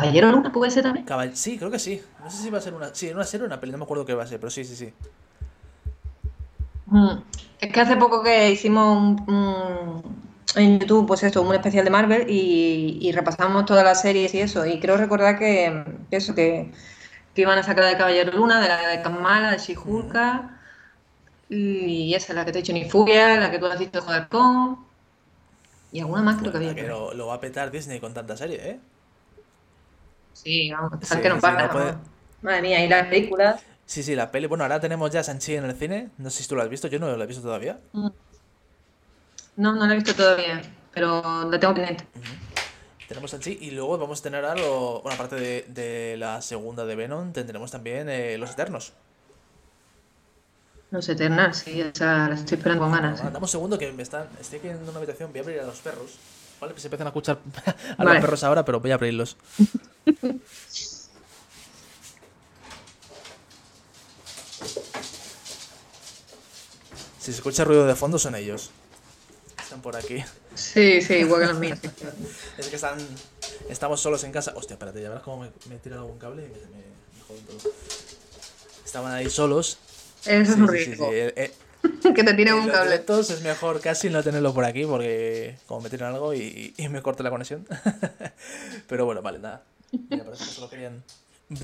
Caballero Luna puede ser también. Caball- Sí, creo que sí. No sé si va a ser una. Sí, una serie o una peli, no me acuerdo qué va a ser, pero sí, sí, sí. Mm. Es que hace poco que hicimos un, un- en YouTube, pues esto, un especial de Marvel y, y repasamos todas las series y eso. Y creo recordar que, que eso, que, que iban a sacar la de Caballero Luna, de la de Kamala, de She-Hulk, y esa, la que te he dicho, Ni Furia, la que tú has dicho de Halcón, y alguna más creo que había. que lo, lo va a petar Disney con tanta serie, ¿eh? Sí, vamos, Sí, tal que no sí, para. no puede-. Madre mía, y las películas. Sí, sí, la peli. Bueno, ahora tenemos ya Sanchi en el cine. No sé si tú lo has visto, yo no lo he visto todavía. Mm. No, no la he visto todavía, pero la tengo pendiente. Tenemos Sanchi y luego vamos a tener a lo. Bueno, aparte de, de la segunda de Venom, tendremos también eh, Los Eternos. Los Eternals, sí, esa la estoy esperando con ganas. Bueno, dame un segundo que me están. Estoy aquí en una habitación, voy a abrir a los perros. Vale, pues empiezan a escuchar [LAUGHS] a los perros ahora, pero voy a abrirlos. [LAUGHS] [LAUGHS] Si se escucha ruido de fondo son ellos. Están por aquí. Sí, sí, igual que los míos. [LAUGHS] Es que están. Estamos solos en casa. Hostia, espérate, ya verás cómo me, me tira algún cable y me, me, me joden todo. Estaban ahí solos. Eso es Sí, un sí, sí, riesgo. sí. Eh, eh, [LAUGHS] Que te tiren en un cable. directos es mejor casi no tenerlo por aquí porque como me tiran algo y, y me corte la conexión. pero bueno, vale, nada. Mira, parece que solo querían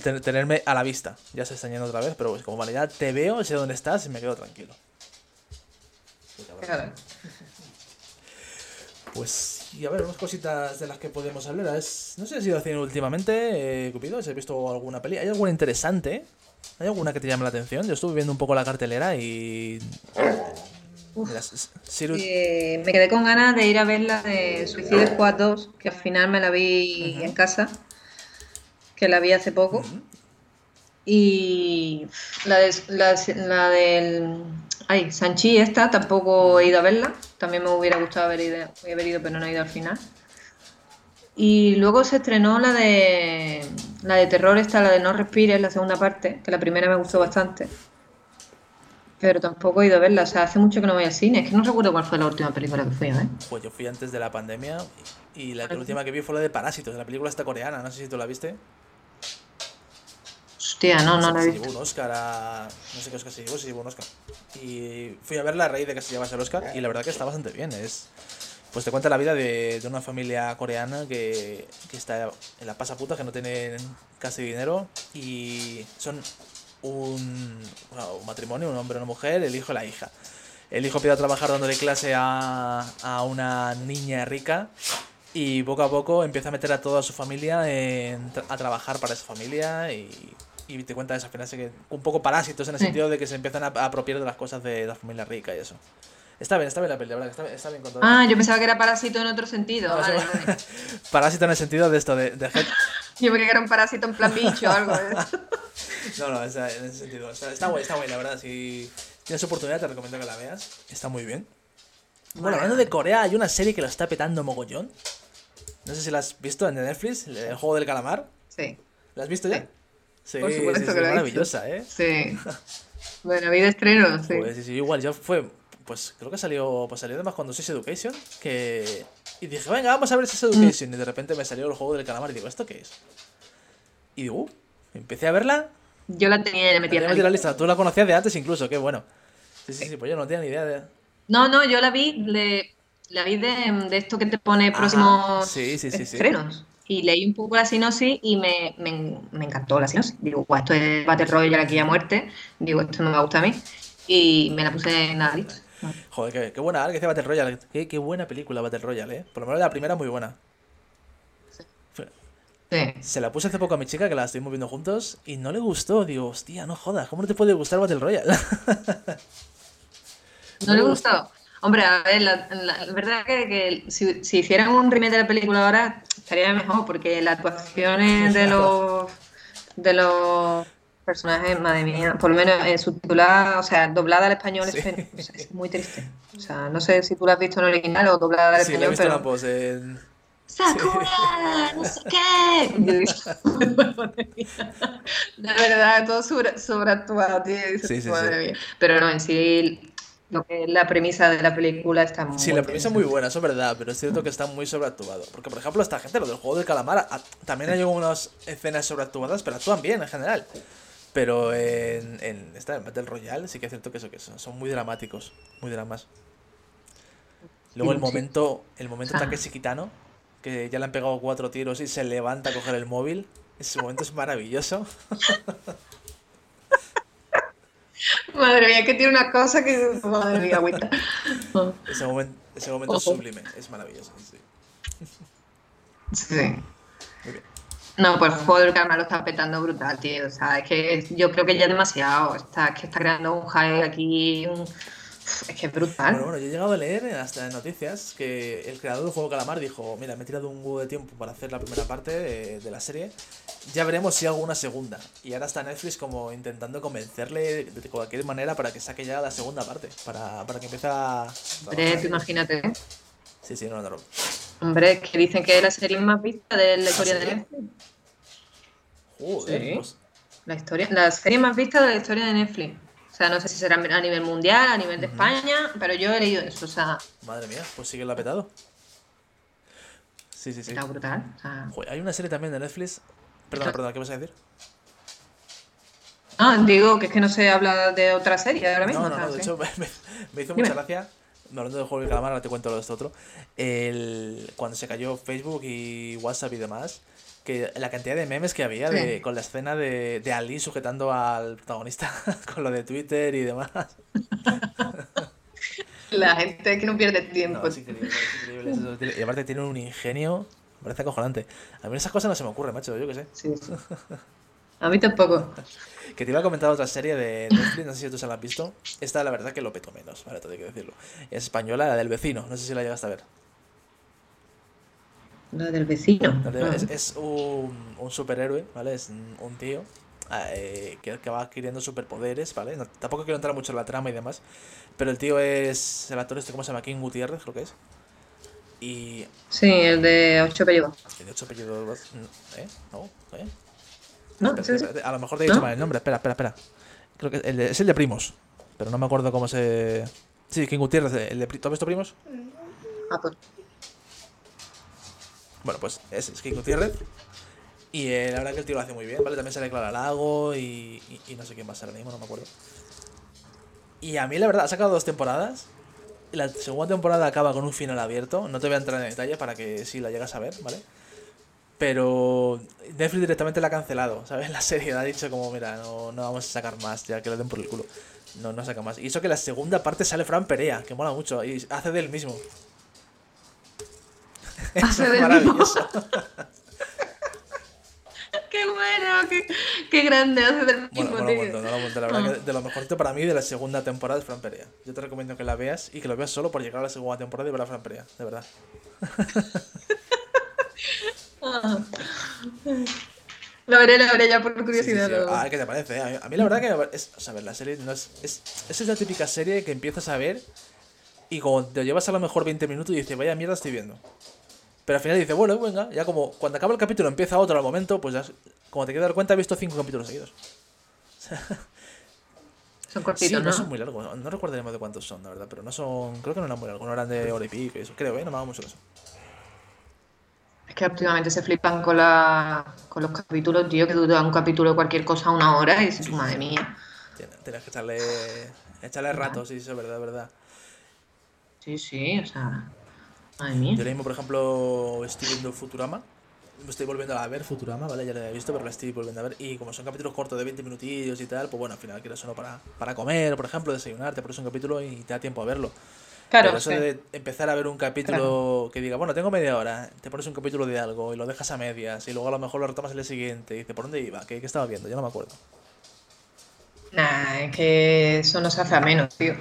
ten- tenerme a la vista. Ya se están yendo otra vez, pero pues como vale, ya te veo, sé dónde estás y me quedo tranquilo. Claro. Pues, y a ver, unas cositas de las que podemos hablar. Es, no sé si has ido al cine últimamente, eh, Cupido, si has visto alguna peli. ¿Hay alguna interesante? ¿Hay alguna que te llame la atención? Yo estuve viendo un poco la cartelera y... Mira, Eh, me quedé con ganas de ir a ver la de Suicide Squad 2, que al final me la vi en casa, que la vi hace poco. Y la, de, la, la del. Ay, Sanchi, esta tampoco he ido a verla. También me hubiera gustado haber ido, haber ido, pero no he ido al final. Y luego se estrenó la de. La de terror, esta, la de No Respires, la segunda parte, que la primera me gustó bastante. Pero tampoco he ido a verla. O sea, hace mucho que no voy al cine. Es que no recuerdo cuál fue la última película que fui a ver. Pues yo fui antes de la pandemia y y la última que vi fue la de Parásitos, la película esta coreana, no sé si tú la viste. Hostia, no, no se, la he se visto. llevó un Oscar a... No sé qué Oscar se llevó, se llevó un Oscar. Y fui a verla a raíz de que se llevase el Oscar y la verdad que está bastante bien. Es... Pues te cuenta la vida de, de una familia coreana que, que está en la pasa puta, que no tienen casi dinero y son un, bueno, un matrimonio, un hombre y una mujer, el hijo y la hija. El hijo pide a trabajar dándole clase a, a una niña rica y poco a poco empieza a meter a toda su familia en a trabajar para esa familia y, y te cuenta eso, al final se que un poco parásitos en el Sí. sentido de que se empiezan a, a apropiar de las cosas de la familia rica y eso. Está bien, está bien la peli, la verdad, está, bien- está bien contada. Ah, yo pensaba que era parásito en otro sentido. No, Vale. [LAUGHS] Parásito en el sentido de esto, de, de [LAUGHS] Yo me creía que era un parásito en plan bicho o algo. ¿eh? [LAUGHS] No, no, en ese sentido. Está, está guay, está guay, la verdad. Si tienes oportunidad, te recomiendo que la veas. Está muy bien. Bueno, Vale. hablando de Corea, hay una serie que lo está petando mogollón. No sé si la has visto en Netflix, el juego del calamar. Sí, ¿La has visto ya? Sí, Por sí, supuesto sí, que la he visto. maravillosa, ¿eh? sí. Bueno, vida estreno, sí. Pues sí, sí, igual, yo fue, pues creo que salió, pues salió además cuando Sex Education, que... Y dije, venga, vamos a ver Sex Education, y de repente me salió el juego del calamar y digo, ¿esto qué es? Y digo, uh, empecé a verla, Yo la tenía ya la metida tenía en la la lista. tú la conocías de antes incluso, qué bueno. Sí, sí, sí, pues yo no tenía ni idea de... No, no, yo la vi, le... la vi de, de esto que te pone próximos sí, sí, sí. estrenos. Y leí un poco la sinopsis y me, me, me encantó la sinopsis. Digo, guau, esto es Battle Royale aquí a muerte. Digo, esto me va a gustar a mí. Y me la puse en la lista. Joder, qué, qué buena, que dice Battle Royale. Qué, qué buena película Battle Royale, ¿eh? Por lo menos la primera muy buena. Sí. Se la puse hace poco a mi chica que la estuvimos viendo juntos y no le gustó. Digo, hostia, no jodas, ¿cómo no te puede gustar Battle Royale? [LAUGHS] ¿No le gustó? Hombre, a ver, la, la- la verdad que, que si, si hicieran un remake de la película ahora estaría mejor porque las actuaciones de los de los personajes, madre mía, por lo menos eh, subtitulada, o sea, doblada al español es, Sí. muy triste. O sea, no sé si tú la has visto en original o doblada al Sí, la he español, visto pero ambos. En... ¡Sakura! ¡No sé qué! [LAUGHS] La verdad, todo sobre, sobreactuado, tío. Sí, sí, madre mía. Pero no, en sí, lo que es la premisa de la película está muy Sí, la premisa es muy buena, eso es verdad, pero es cierto que está muy sobreactuado. Porque, por ejemplo, esta gente, lo del juego del calamar, a- también hay algunas escenas sobreactuadas, pero actúan bien en general. Pero en, en esta, en Battle Royale, sí que es cierto que eso que son, son muy dramáticos, muy dramas. Luego el momento, el momento Ah. Takeshi Kitano, que ya le han pegado cuatro tiros y se levanta a coger el móvil. Ese momento es maravilloso. [LAUGHS] [LAUGHS] Madre mía, que tiene una cosa que. Madre mía, agüita. Ese momento, ese momento es sublime, es maravilloso. sí. Sí. Muy bien. No, pues el juego del karma lo está petando brutal, tío. O sea, es que yo creo que ya es demasiado. Está, es que está creando un hype aquí. un- Es que es brutal. Bueno, bueno, yo he llegado a leer en- en noticias que el creador del juego Calamar dijo, mira, me he tirado un huevo de tiempo para hacer la primera parte de, de la serie, ya veremos si hago una segunda. Y ahora está Netflix como intentando convencerle de cualquier manera para que saque ya la segunda parte, para, para que empiece a... Hombre, tú imagínate. Sí, sí, no, no, no. Hombre, que dicen que es la serie más vista de la historia ¿Ah, sí? de Netflix. Joder, Sí. pues, La, historia, la serie más vista de la historia de Netflix. Sea, no sé si será a nivel mundial, a nivel de España, pero yo he leído eso. O sea, madre mía, pues sí que lo ha petado. Sí, sí, sí. está brutal. O sea, Joder, hay una serie también de Netflix... Perdona, Está- perdona, ¿qué vas a decir? No, digo que es que no se habla de otra serie ahora mismo. No, no, no, de sí. hecho [LAUGHS] me, me hizo Dime. mucha gracia, hablando del juego del calamar, ahora te cuento lo de esto otro, el, cuando se cayó Facebook y WhatsApp y demás, que la cantidad de memes que había de, con la escena de, de Ali sujetando al protagonista [LAUGHS] con lo de Twitter y demás. La gente que no pierde tiempo. No, es increíble, es increíble. Y aparte tiene un ingenio, me parece acojonante. A mí esas cosas no se me ocurren, macho, yo qué sé. Sí, sí. A mí tampoco. Que te iba a comentar otra serie de Netflix, no sé si tú se la has visto. Esta la verdad que lo peto menos, vale, todo hay que decirlo. Es española, la del vecino, no sé si la llegaste a ver. La del vecino. No No. Es, es un, un superhéroe, ¿vale? Es un, tío eh, que, que va adquiriendo superpoderes, ¿vale? No- tampoco quiero entrar mucho en la trama y demás. Pero el tío es. El actor este, ¿cómo se llama? King Gutiérrez, creo que es. Y. Sí, el de ocho apellidos. Tiene ocho apellidos. ¿Eh? ¿No? ¿Eh? No, sí, sí. A lo mejor te he dicho mal el nombre. Espera, espera, espera. Creo que el de- es el de Primos. Pero no me acuerdo cómo se. Sí, King Gutiérrez. El de, ¿Tú has visto Primos? Ah, pues. Bueno, pues es, es Gutiérrez. Y eh, la verdad que el tío lo hace muy bien, ¿vale? También sale Clara Lago y, y, y no sé quién más ahora mismo, no me acuerdo. Y a mí, la verdad, ha sacado dos temporadas. La segunda temporada acaba con un final abierto. No te voy a entrar en detalle para que si la llegas a ver, ¿vale? Pero Netflix directamente la ha cancelado, ¿sabes? [LAUGHS] La serie ha dicho como, mira, no, no vamos a sacar más, ya que lo den por el culo. No, no saca más. Y eso que la segunda parte sale Fran Perea, que mola mucho, y hace del mismo. Eso Hace es del maravilloso. [LAUGHS] ¡Qué bueno! ¡Qué, qué grande! Hace del Bueno, mismo, mola un tío. montón, mola un montón. La verdad que de lo mejorcito para mí de la segunda temporada es Fran Perea. Yo te recomiendo que la veas y que lo veas solo por llegar a la segunda temporada y ver a Fran Perea, de verdad. [LAUGHS] Ah. Lo veré, lo veré ya por Sí, sí, curiosidad. sí. Ah, ¿qué te parece? A mí, a mí la verdad que es, o sea, a ver, la serie no es, es, es la típica serie que empiezas a ver y como te llevas a lo mejor 20 minutos y dices, vaya mierda estoy viendo. Pero al final dices, bueno, venga, ya como cuando acaba el capítulo empieza otro al momento, pues ya, como te quieres dar cuenta, he visto cinco capítulos seguidos. [LAUGHS] Son Sí, cortitos, no ¿no? son muy largos, no, no recordaremos de cuántos son, la verdad, pero no son, creo que no eran muy largos, no eran de hora y pico eso, creo, ¿eh? No me hago mucho eso. Es que últimamente se flipan con, la, con los capítulos, tío, que dura un capítulo de cualquier cosa una hora y dices, madre mía. Tienes, que echarle, echarle rato, sí, eso es verdad, verdad. Sí, sí, o sea. Mía. Yo ahora mismo, por ejemplo, estoy viendo Futurama. Estoy volviendo a ver Futurama, ¿vale? Ya la he visto, pero la estoy volviendo a ver. Y como son capítulos cortos de 20 minutillos y tal, pues bueno, al final quieres uno para, para comer, por ejemplo, desayunarte, por eso un capítulo y te da tiempo a verlo. Claro, Pero eso sí. de empezar a ver un capítulo que diga, bueno, tengo media hora, te pones un capítulo de algo y lo dejas a medias y luego a lo mejor lo retomas el siguiente y dices, ¿por dónde iba? ¿Qué, qué estaba viendo? Ya no me acuerdo. Nah, es que eso no se hace a menos, tío.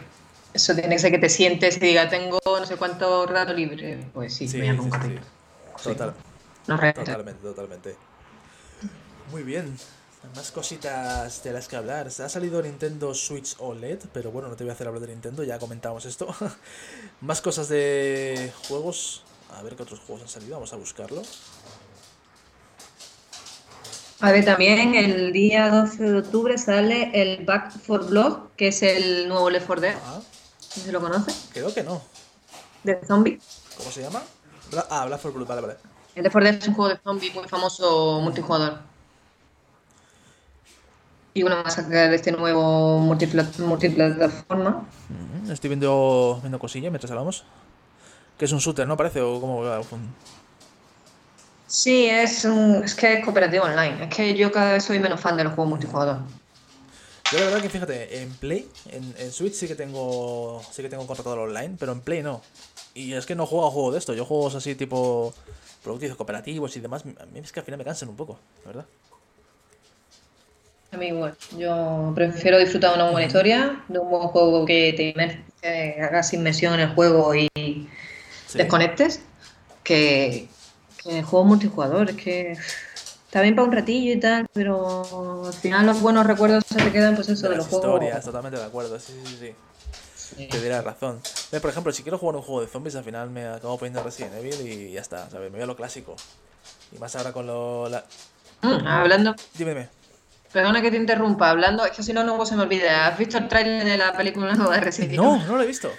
Eso tiene que ser que te sientes y diga, tengo no sé cuánto rato libre. Pues sí, Sí, me llamo sí, un sí. Total, No totalmente, totalmente. Muy bien. Más cositas de las que hablar. Ha salido Nintendo Switch OLED, pero bueno, no te voy a hacer hablar de Nintendo, ya comentamos esto. [LAUGHS] Más cosas de juegos. A ver qué otros juegos han salido, vamos a buscarlo. A ver, también el día 12 de octubre sale el Back for Blood, que es el nuevo Left 4 Dead. Ah, ¿No se lo conoce? creo que no. De zombie. ¿Cómo se llama? Bla- ah, Black for Blue, vale, vale. El Left 4 Dead es un juego de zombie muy famoso multijugador. Y bueno, va a sacar este nuevo multipla- multiplataforma. Mm, Estoy viendo, viendo cosillas mientras hablamos. Que es un shooter, ¿no? Parece, o como. Sí, es, un- es que es cooperativo online. Es que yo cada vez soy menos fan de los juegos multijugador. Yo la verdad que fíjate, en Play, en, en Switch sí que tengo. Sí que tengo contratado online, pero en Play no. Y es que no juego a juegos de esto, yo juegos así tipo productivos, cooperativos y demás, a mí es que al final me cansan un poco, la verdad. A mí igual. Yo prefiero disfrutar de una buena historia, de un buen juego que te inmer- que hagas inmersión en el juego y Sí. desconectes, que, que juegos multijugador. Es que está bien para un ratillo y tal, pero al final los buenos recuerdos se te quedan, pues eso, De de las los juegos. historias, totalmente de acuerdo, sí, sí, sí. Sí. Te dirás razón. Ve, Por ejemplo, si quiero jugar un juego de zombies, al final me acabo poniendo Resident Evil y ya está, ¿sabes? Me voy a lo clásico. Y más ahora con lo. La... Mm, hablando, Dime, dime. perdona que te interrumpa, hablando, es que si no, luego se me olvida. ¿Has visto el tráiler de la película nueva de Resident Evil? No, no lo he visto.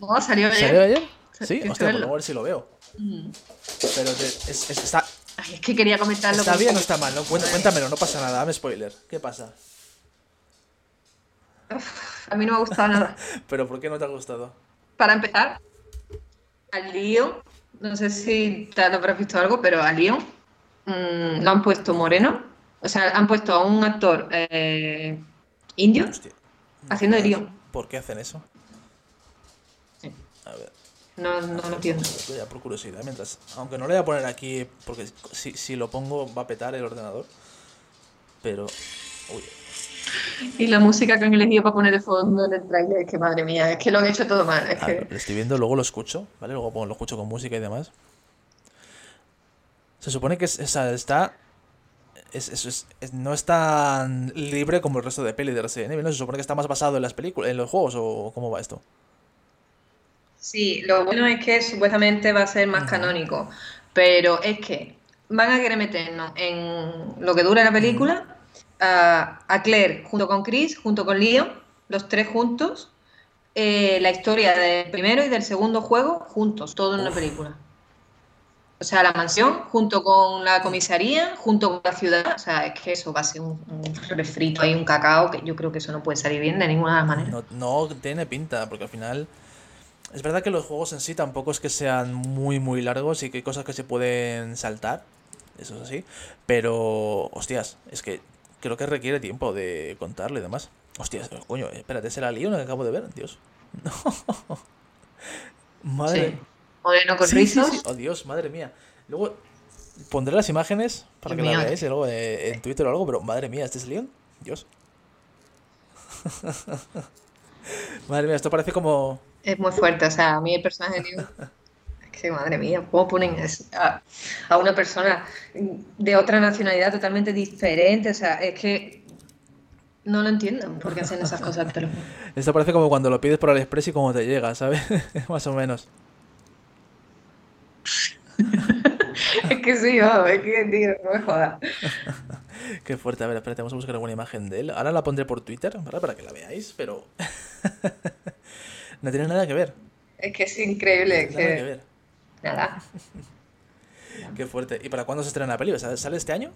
No, salió ayer. ¿Salió ayer? Sí, hostia, pues a ver si lo veo. Mm. Pero te- es- es- está, Ay, es que quería comentarlo. ¿Está bien o está mal? No, Cuént- cuéntamelo, no pasa nada, dame spoiler. ¿Qué pasa? A mí no me ha gustado nada. [LAUGHS] ¿Pero por qué no te ha gustado? Para empezar, al Leon, no sé si te habrás visto algo, pero a Leon mm, lo han puesto moreno. O sea, han puesto a un actor eh, indio Hostia. haciendo de Leon. ¿Por qué hacen eso? Sí. A ver, No, no lo entiendo. ya por curiosidad, mientras. Aunque no lo voy a poner aquí, porque si, si lo pongo va a petar el ordenador. Pero. Uy, Y la música que han elegido para poner de fondo en el trailer, es que madre mía, es que lo han hecho todo mal. Es que... lo estoy viendo, luego lo escucho, ¿vale? Luego pongo- lo escucho con música y demás. Se supone que es, esa está. Es, es- es- es- no es tan libre como el resto de peli de Resident Evil, ¿no? Se supone que está más basado en las películas, en los juegos, o cómo va esto. Sí, lo bueno es que supuestamente va a ser más canónico, pero es que van a querer meternos en lo que dura la película a, a Claire junto con Chris, junto con Leon, los tres juntos, eh, la historia del primero y del segundo juego juntos, todo en una película. O sea, la mansión junto con la comisaría, junto con la ciudad, o sea, es que eso va a ser un, un refrito ahí, un cacao, que yo creo que eso no puede salir bien de ninguna manera. No, no tiene pinta, porque al final. Es verdad que los juegos en sí tampoco es que sean muy, muy largos y que hay cosas que se pueden saltar. Eso es así. Pero, hostias, es que creo que requiere tiempo de contarlo y demás. Hostias, coño, espérate, ¿es el Leon que acabo de ver? Dios. No. [LAUGHS] Madre. Sí. Moreno con Sí, rizos. sí. Oh, Dios, madre mía. Luego pondré las imágenes para Dios que las veáis y luego eh, en Twitter o algo, pero madre mía, ¿este es Leon? Dios. [LAUGHS] madre mía, esto parece como. Es muy fuerte, o sea, a mí el personaje de que madre mía, ¿cómo ponen a, a una persona de otra nacionalidad totalmente diferente? O sea, es que no lo entiendo por qué hacen esas cosas, juro. Esto parece como cuando lo pides por AliExpress y cómo te llega, ¿sabes? [LAUGHS] Más o menos. [LAUGHS] Es que sí, vamos, es que, tío, no me jodas. [LAUGHS] Qué fuerte. A ver, espérate, vamos a buscar alguna imagen de él. Ahora la pondré por Twitter, ¿vale? Para que la veáis, pero. No tiene nada que ver. Es que es increíble, es Nada que que... ver. Nada. [LAUGHS] Qué fuerte. ¿Y para cuándo se estrena la peli? ¿Sale este año?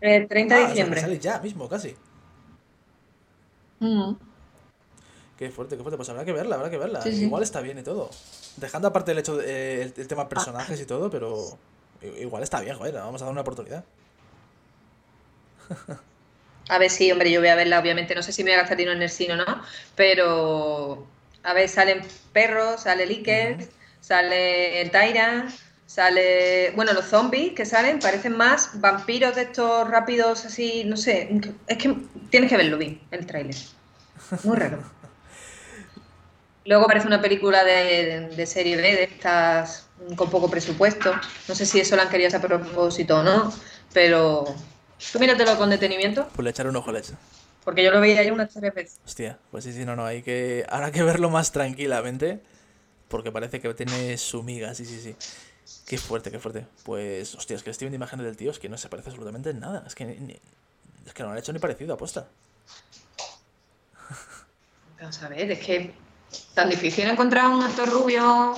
El 30 Ah, de o sea, que diciembre. Sale ya mismo, casi. Mm. Qué fuerte, qué fuerte. Pues habrá que verla, habrá que verla. Sí, sí. Igual está bien y todo. Dejando aparte el hecho de, eh, el, el tema personajes y todo, pero igual está bien, joder. Vamos a dar una oportunidad. [LAUGHS] A ver, sí, hombre, yo voy a verla, obviamente, no sé si me voy a gastar dinero en el cine o no, pero a ver, salen perros, sale Licker, Ujú. sale el sale, bueno, los zombies que salen parecen más vampiros de estos rápidos así, no sé, es que tienes que verlo bien, el tráiler. Muy raro. [LAUGHS] Luego aparece una película de, de serie B, de estas con poco presupuesto. No sé si eso lo han querido hacer a propósito o no, pero tú míratelo con detenimiento, Pues le echaré un ojo, le echo. porque yo lo veía ya unas tres veces. Hostia, pues sí, sí, no, no, hay que. Habrá que verlo más tranquilamente. Porque parece que tiene su miga, sí, sí, sí. Qué fuerte, qué fuerte. Pues, hostia, es que estoy viendo imágenes del tío, es que no se parece absolutamente en nada. Es que, ni- ni- es que no lo han hecho ni parecido, aposta. Vamos a ver, es que tan difícil encontrar un actor rubio,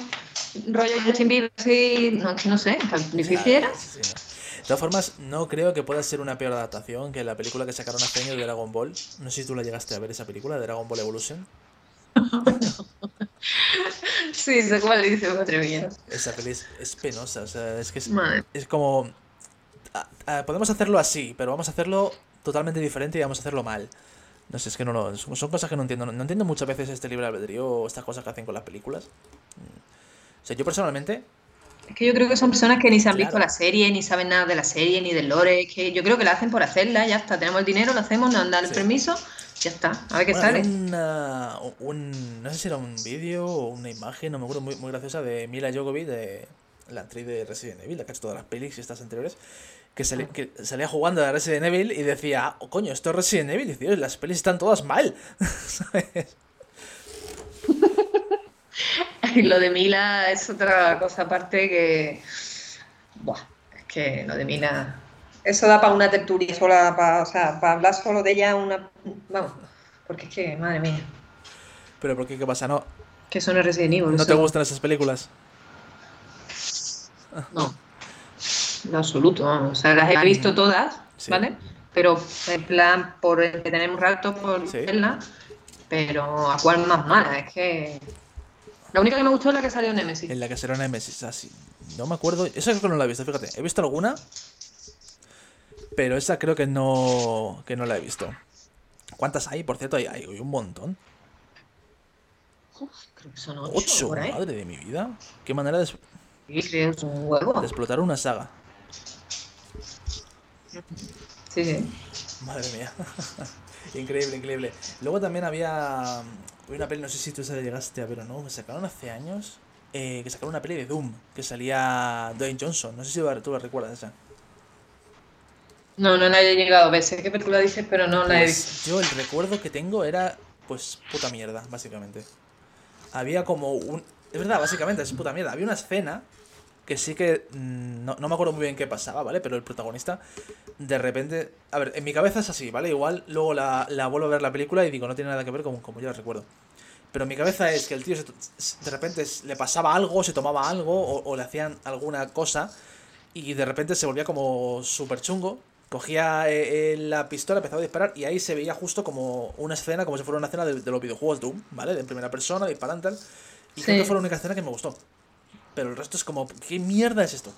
rollo Justin Bieber, así, no, es que no sé, tan difícil era. Sí, sí, no. De todas formas, no creo que pueda ser una peor adaptación que la película que sacaron hace años de Dragon Ball. No sé si tú la llegaste a ver esa película de Dragon Ball Evolution. [LAUGHS] Sí, sé cuál dice, madre mía. Esa peli es, es penosa, o sea, es que es, como... podemos hacerlo así, pero vamos a hacerlo totalmente diferente y vamos a hacerlo mal. No sé, es que no lo... Son, son cosas que no entiendo. No, no entiendo muchas veces este libre albedrío o estas cosas que hacen con las películas. O sea, yo personalmente... Es que yo creo que son personas que ni se han Claro. visto la serie, ni saben nada de la serie, ni del lore. Es que yo creo que la hacen por hacerla, ya está. Tenemos el dinero, lo hacemos, nos dan el Sí. permiso, ya está. A ver qué Bueno, sale. una- un, no sé si era un vídeo o una imagen, no me acuerdo, muy, muy graciosa de Mila Jovovich, de la actriz de Resident Evil, la que ha hecho todas las pelis y estas anteriores, que, Ah. que salía jugando a Resident Evil y decía, oh, coño, esto es Resident Evil, y dice, "Dios, las pelis están todas mal. [LAUGHS] ¿Sabes? [LAUGHS] Y lo de Mila es otra cosa aparte que. Buah, es que lo de Mila. Eso da para una tertulia sola, para, o sea, para hablar solo de ella, una. Vamos, porque es que, madre mía, Pero ¿por qué? ¿Qué pasa? ¿No, que es Resident Evil. ¿no te gustan esas películas? No, en absoluto, vamos. O sea, las he visto todas, Sí. ¿vale? Pero en plan, por tener un rato por Sí. verla, pero a cuál más mala, es que. La única que me gustó es la que salió en Nemesis. En la que será Nemesis, así. No me acuerdo. Esa creo que no la he visto, fíjate. He visto alguna. Pero esa creo que no. que no la he visto. ¿Cuántas hay? Por cierto, hay, hay un montón. Uf, creo que son ocho, Ocho, por ahí. madre de mi vida. Qué manera de, de explotar una saga. Sí, sí. Madre mía. [LAUGHS] increíble, increíble. Luego también había mm, una peli, no sé si tú esa llegaste a ver o no, que sacaron hace años. eh, que sacaron una peli de Doom, que salía Dwayne Johnson. No sé si tú la recuerdas esa. No, no la he llegado a ver. Sé qué película dices, pero no la he visto. Pues yo el recuerdo que tengo era, pues, puta mierda, básicamente. Había como un... Es verdad, básicamente, es puta mierda. Había una escena que sí que... mm, No, no me acuerdo muy bien qué pasaba, ¿vale? Pero el protagonista, de repente... A ver, en mi cabeza es así, ¿vale? Igual luego la, la vuelvo a ver la película y digo, no tiene nada que ver como, como yo la recuerdo. Pero en mi cabeza es que el tío se- de repente le pasaba algo, se tomaba algo o, o le hacían alguna cosa y de repente se volvía como súper chungo. Cogía eh, eh, la pistola, empezaba a disparar y ahí se veía justo como una escena, como si fuera una escena de, de los videojuegos Doom, ¿vale? De primera persona, disparan tal. Y creo Sí. que fue la única escena que me gustó. Pero el resto es como, ¿qué mierda es esto?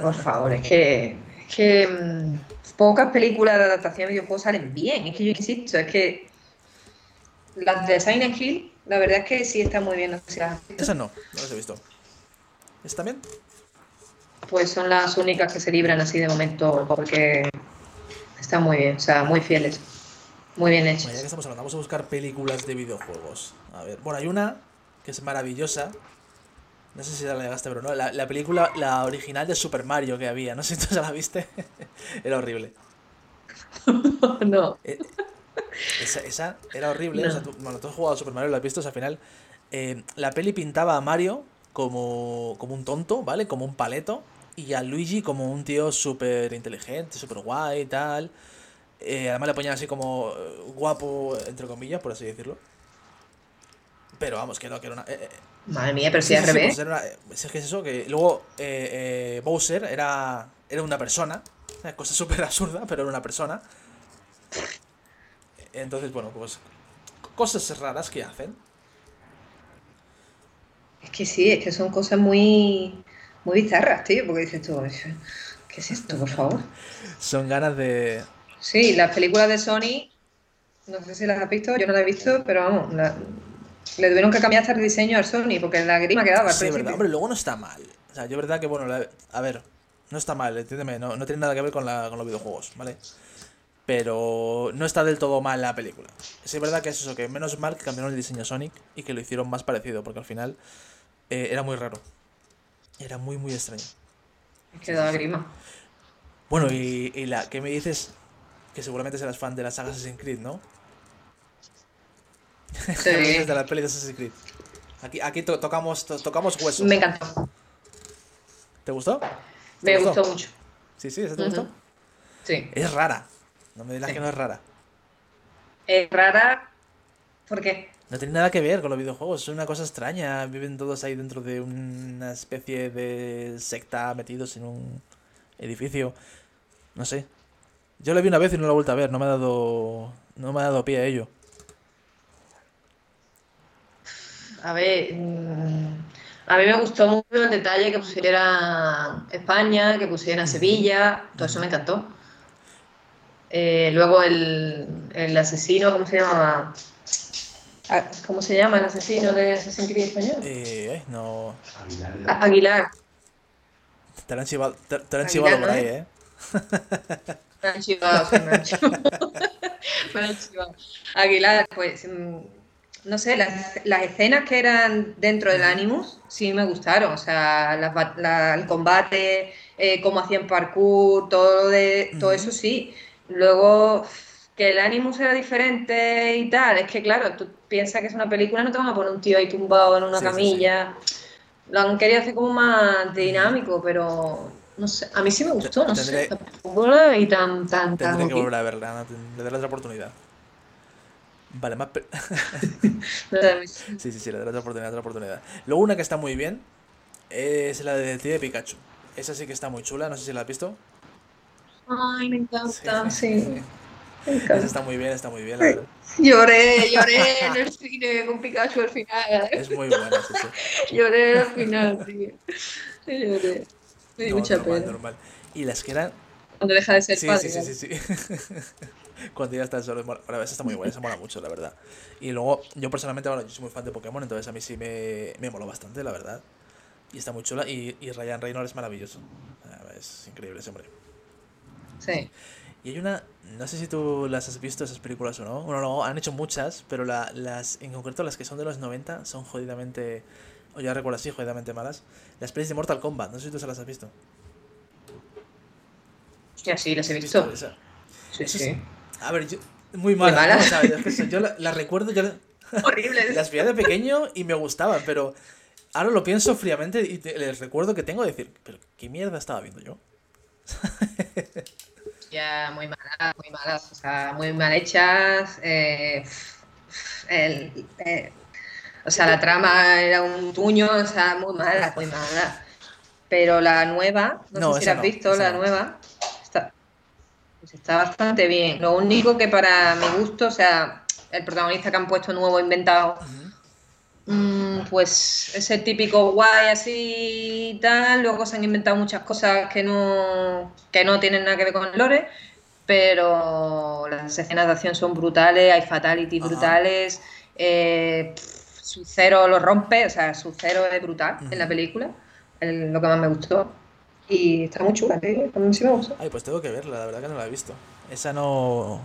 Por favor, es que, es que mm, pocas películas de adaptación de videojuegos salen bien. Es que yo insisto, es que las de Silent Hill, la verdad es que sí están muy bien. has visto. Esas no, no las he visto. ¿Está bien? Pues son las únicas que se libran así de momento porque están muy bien, o sea, muy fieles. Muy bien Bueno, ya que hechas. estamos hablando, vamos a buscar películas de videojuegos. A ver, bueno, hay una que es maravillosa. No sé si la llegaste, pero no. La, la película, la original de Super Mario que había. No sé si tú ya la viste. [LAUGHS] Era horrible. [LAUGHS] no. Eh, esa, esa era horrible. O sea, tú, bueno, tú has jugado a Super Mario, lo has visto. o sea, al final, eh, la peli pintaba a Mario como, como un tonto, ¿vale? Como un paleto. Y a Luigi como un tío súper inteligente, súper guay y tal. Eh, además le ponían así como eh, guapo, entre comillas, por así decirlo. Pero vamos, que no, que era una. eh, eh, Madre mía, pero si sí, al sí, sí, revés. pues una- es que es eso, que luego eh, eh, Bowser era, era una persona. Una cosa súper absurda, pero era una persona. Entonces, bueno, pues cosas raras que hacen. Es que sí, es que son cosas muy, muy bizarras, tío, porque dices tú, ¿qué es esto, por favor? Son ganas de... Sí, las películas de Sony, no sé si las has visto, yo no las he visto, pero vamos, la- le tuvieron que cambiar hasta el diseño al Sony, porque la grima quedaba al Sí, principio. verdad. Hombre, luego no está mal. O sea, yo verdad que, bueno, la- a ver, no está mal, entiéndeme, no, no tiene nada que ver con, la, con los videojuegos, ¿vale? Pero no está del todo mal la película. Sí, es verdad que es eso, que menos mal que cambiaron el diseño Sonic y que lo hicieron más parecido, porque al final eh, era muy raro. Era muy, muy extraño. Es que daba grima. Bueno, y, y la, ¿qué me dices? Que seguramente serás fan de la saga Assassin's Creed, ¿no? ¿Qué me dices de la peli de Assassin's Creed? Aquí, aquí to- tocamos, to- tocamos hueso. Me encantó, ¿Te gustó? ¿Te me gustó mucho. Sí, sí, ¿esa te gustó? Sí. Es rara. No me digas Sí. que no es rara. Es rara, ¿por qué? No tiene nada que ver con los videojuegos, es una cosa extraña. Viven todos ahí dentro de una especie de secta metidos en un edificio. No sé. Yo la vi una vez y no la he vuelto a ver, no me ha dado. No me ha dado pie a ello. A ver, mm, a mí me gustó mucho el detalle que pusiera España, que pusiera Sevilla, todo eso me encantó. Eh, luego el, el asesino, ¿cómo se llama? Ah, ¿Cómo se llama el asesino de Assassin's Creed español? Eh, eh, no. A- Aguilar. Te lo han te, te han chivado por ahí, eh. Me han chivado, me han chivado. Me han chivado. Aguilar, pues, mm, no sé, las, las escenas que eran dentro del Animus sí me gustaron. O sea, bat- la- el combate, eh, cómo hacían parkour, todo, de, todo eso sí. Luego, que el Animus era diferente y tal, es que claro, tú piensas que es una película, no te van a poner un tío ahí tumbado en una Sí, sí, sí. camilla. Lo han querido hacer como más dinámico, pero no sé, a mí sí me gustó, no Tendré- sé, la vi tan, tan, tan Tendré que ok. volver a verla, ¿no? Te- le daré otra oportunidad. Vale, más. [LAUGHS] sí. Sí, sí, daré otra oportunidad, otra oportunidad. Luego una que está muy bien es la de Detective Pikachu. Esa sí que está muy chula, no sé si la has visto. Ay, me encanta, Sí. sí. [LAUGHS] Me Esa está muy bien, está muy bien, la verdad. Lloré, lloré [LAUGHS] en el cine con Pikachu al final. Es muy buena, sí, sí. Lloré al final, tío. Lloré. Me dio No, mucha normal, pena. normal. Y las que eran. Cuando deja de ser Sí, padre. sí, sí, sí, sí. Cuando ya está solo. Bueno, esa está muy buena, esa mola mucho, la verdad. Y luego, yo personalmente, bueno, yo soy muy fan de Pokémon, entonces a mí sí me, me moló bastante, la verdad. Y está muy chula. Y, y Ryan Reynolds es maravilloso. Ah, Es increíble ese hombre. Sí. Y hay una, no sé si tú las has visto esas películas o no. Bueno, no, han hecho muchas, pero la- las, en concreto las que son de los 90 son jodidamente, o ya recuerdo así, jodidamente malas. Las pelis de Mortal Kombat, no sé si tú se las has visto. Hostia, sí, las he ¿Has visto? Sí, Eso sí. es- A ver, yo, muy. O sea, yo, es que eso- yo la- las recuerdo, yo la- [LAUGHS] Horrible. las veía de pequeño y me gustaban, pero ahora lo pienso fríamente y te- les recuerdo que tengo de decir, pero ¿qué mierda estaba viendo yo? [LAUGHS] Ya, muy malas, muy malas, o sea, muy mal hechas. eh, el- eh, o sea, la trama era un tuño, o sea, muy mala, muy mala. Pero la nueva, no, No, sé si la has no, visto, la no. nueva, pues está bastante bien. Lo único que para mi gusto, o sea, el protagonista que han puesto nuevo, inventado, Mm, pues ese típico guay así y tal. Luego se han inventado muchas cosas que no, que no tienen nada que ver con el lore, pero las escenas de acción son brutales, hay fatalities brutales. Eh, su cero lo rompe, o sea, su cero es brutal en la película, el- lo que más me gustó. Y está muy chula, ¿eh? a mí sí me gusta. Ay, pues tengo que verla, la verdad que no la he visto. Esa no.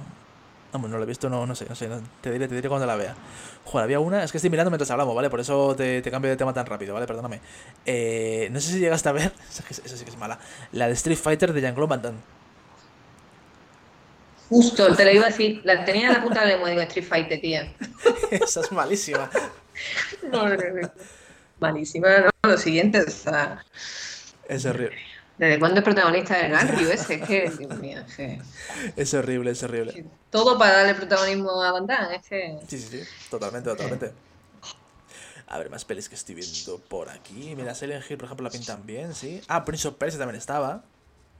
Vamos, no la he visto, no, no sé, no sé. no- te diré, te diré cuando la vea. Joder, había una. Es que estoy mirando mientras hablamos, ¿vale? Por eso te, te cambio de tema tan rápido, ¿vale? Perdóname. Eh, no sé si llegaste a ver. [LAUGHS] Esa, sí que es mala. La de Street Fighter de Jean-Claude Van Damme. Justo, te lo iba a decir, la tenía en la punta de la lengua, digo, Street Fighter, tía. [LAUGHS] esa es malísima. [LAUGHS] No, no, no. Malísima, ¿no? Lo siguiente, o sea, Es horrible. ¿Desde cuándo es protagonista del Ganryu ese? [LAUGHS] Es que, Dios mío, es que- Es horrible, es horrible. que todo para darle protagonismo a Van Damme, es que... Sí, sí, sí. Totalmente, totalmente. A ver, más pelis que estoy viendo por aquí. Mira, Silent Hill, por ejemplo, la pintan bien, sí. Ah, Prince of Persia también estaba.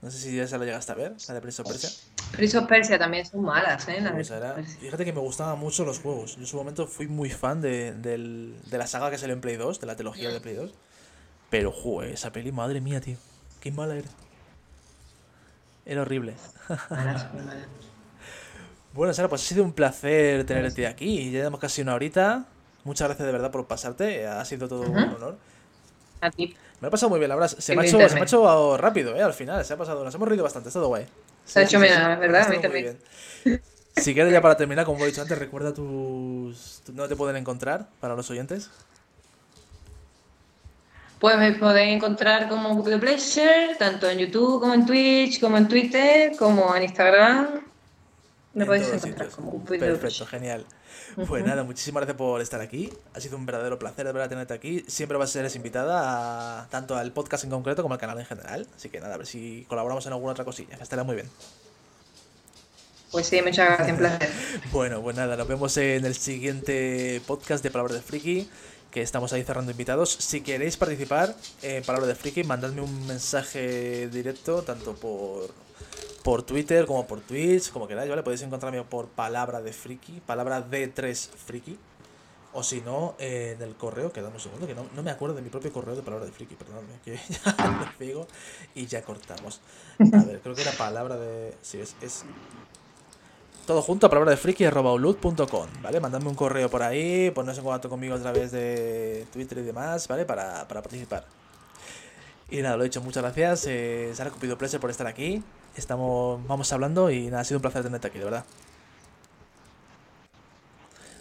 No sé si ya se la llegaste a ver, la de Prince of Persia. Prince of Persia también son malas, ¿eh? La de Pues era- fíjate que me gustaban mucho los juegos. Yo en su momento fui muy fan de, del- de la saga que salió en Play 2, de la trilogía de Play 2. Pero, joder, esa peli, madre mía, tío. Qué mala era. Era horrible. Bueno, Sara, pues ha sido un placer tenerte aquí. Ya llevamos casi una horita. Muchas gracias de verdad por pasarte. Ha sido todo un honor. A ti. Me ha pasado muy bien, la verdad. Se me ha hecho, se me ha hecho rápido, ¿eh? Al final, se ha pasado. Nos hemos reído bastante, es todo guay. Se ha hecho bien, la verdad, Ha a mí estado muy también. bien. Si quieres, ya para terminar, como he dicho antes, recuerda tus. tu- ¿Dónde te pueden encontrar para los oyentes? Pues me podéis encontrar como the Pleasure, tanto en YouTube como en Twitch, como en Twitter, como en Instagram. Me En podéis encontrar como Perfecto, genial. Pues nada, muchísimas gracias por estar aquí. Ha sido un verdadero placer de verdad tenerte aquí. Siempre vas a ser invitada a, tanto al podcast en concreto como al canal en general. Así que nada, a ver si colaboramos en alguna otra cosilla. que Estará muy bien. Pues sí, muchas gracias, un placer. [LAUGHS] Bueno, pues nada, nos vemos en el siguiente podcast de Palabras de Friki, estamos ahí cerrando invitados. Si queréis participar en Palabras de Friki, mandadme un mensaje directo, tanto por, por Twitter como por Twitch, como queráis, ¿vale? Podéis encontrarme por Palabra de Friki, Palabra de 3 Friki. O si no, eh, en el correo, que dame un segundo, que no, no me acuerdo de mi propio correo de Palabra de Friki, perdóname, que [LAUGHS] ya lo digo y ya cortamos. A ver, creo que era Palabra de... Sí, es todo junto a palabra de friki ¿vale? Mandadme un correo por ahí, ponerse en contacto conmigo a través de Twitter y demás, ¿vale? Para, para participar. Y nada, lo he dicho, muchas gracias. Eh, Sara Cupido Pleasure por estar aquí. Estamos, vamos hablando y nada, ha sido un placer tenerte aquí, de verdad.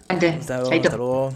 Hasta. Hasta luego.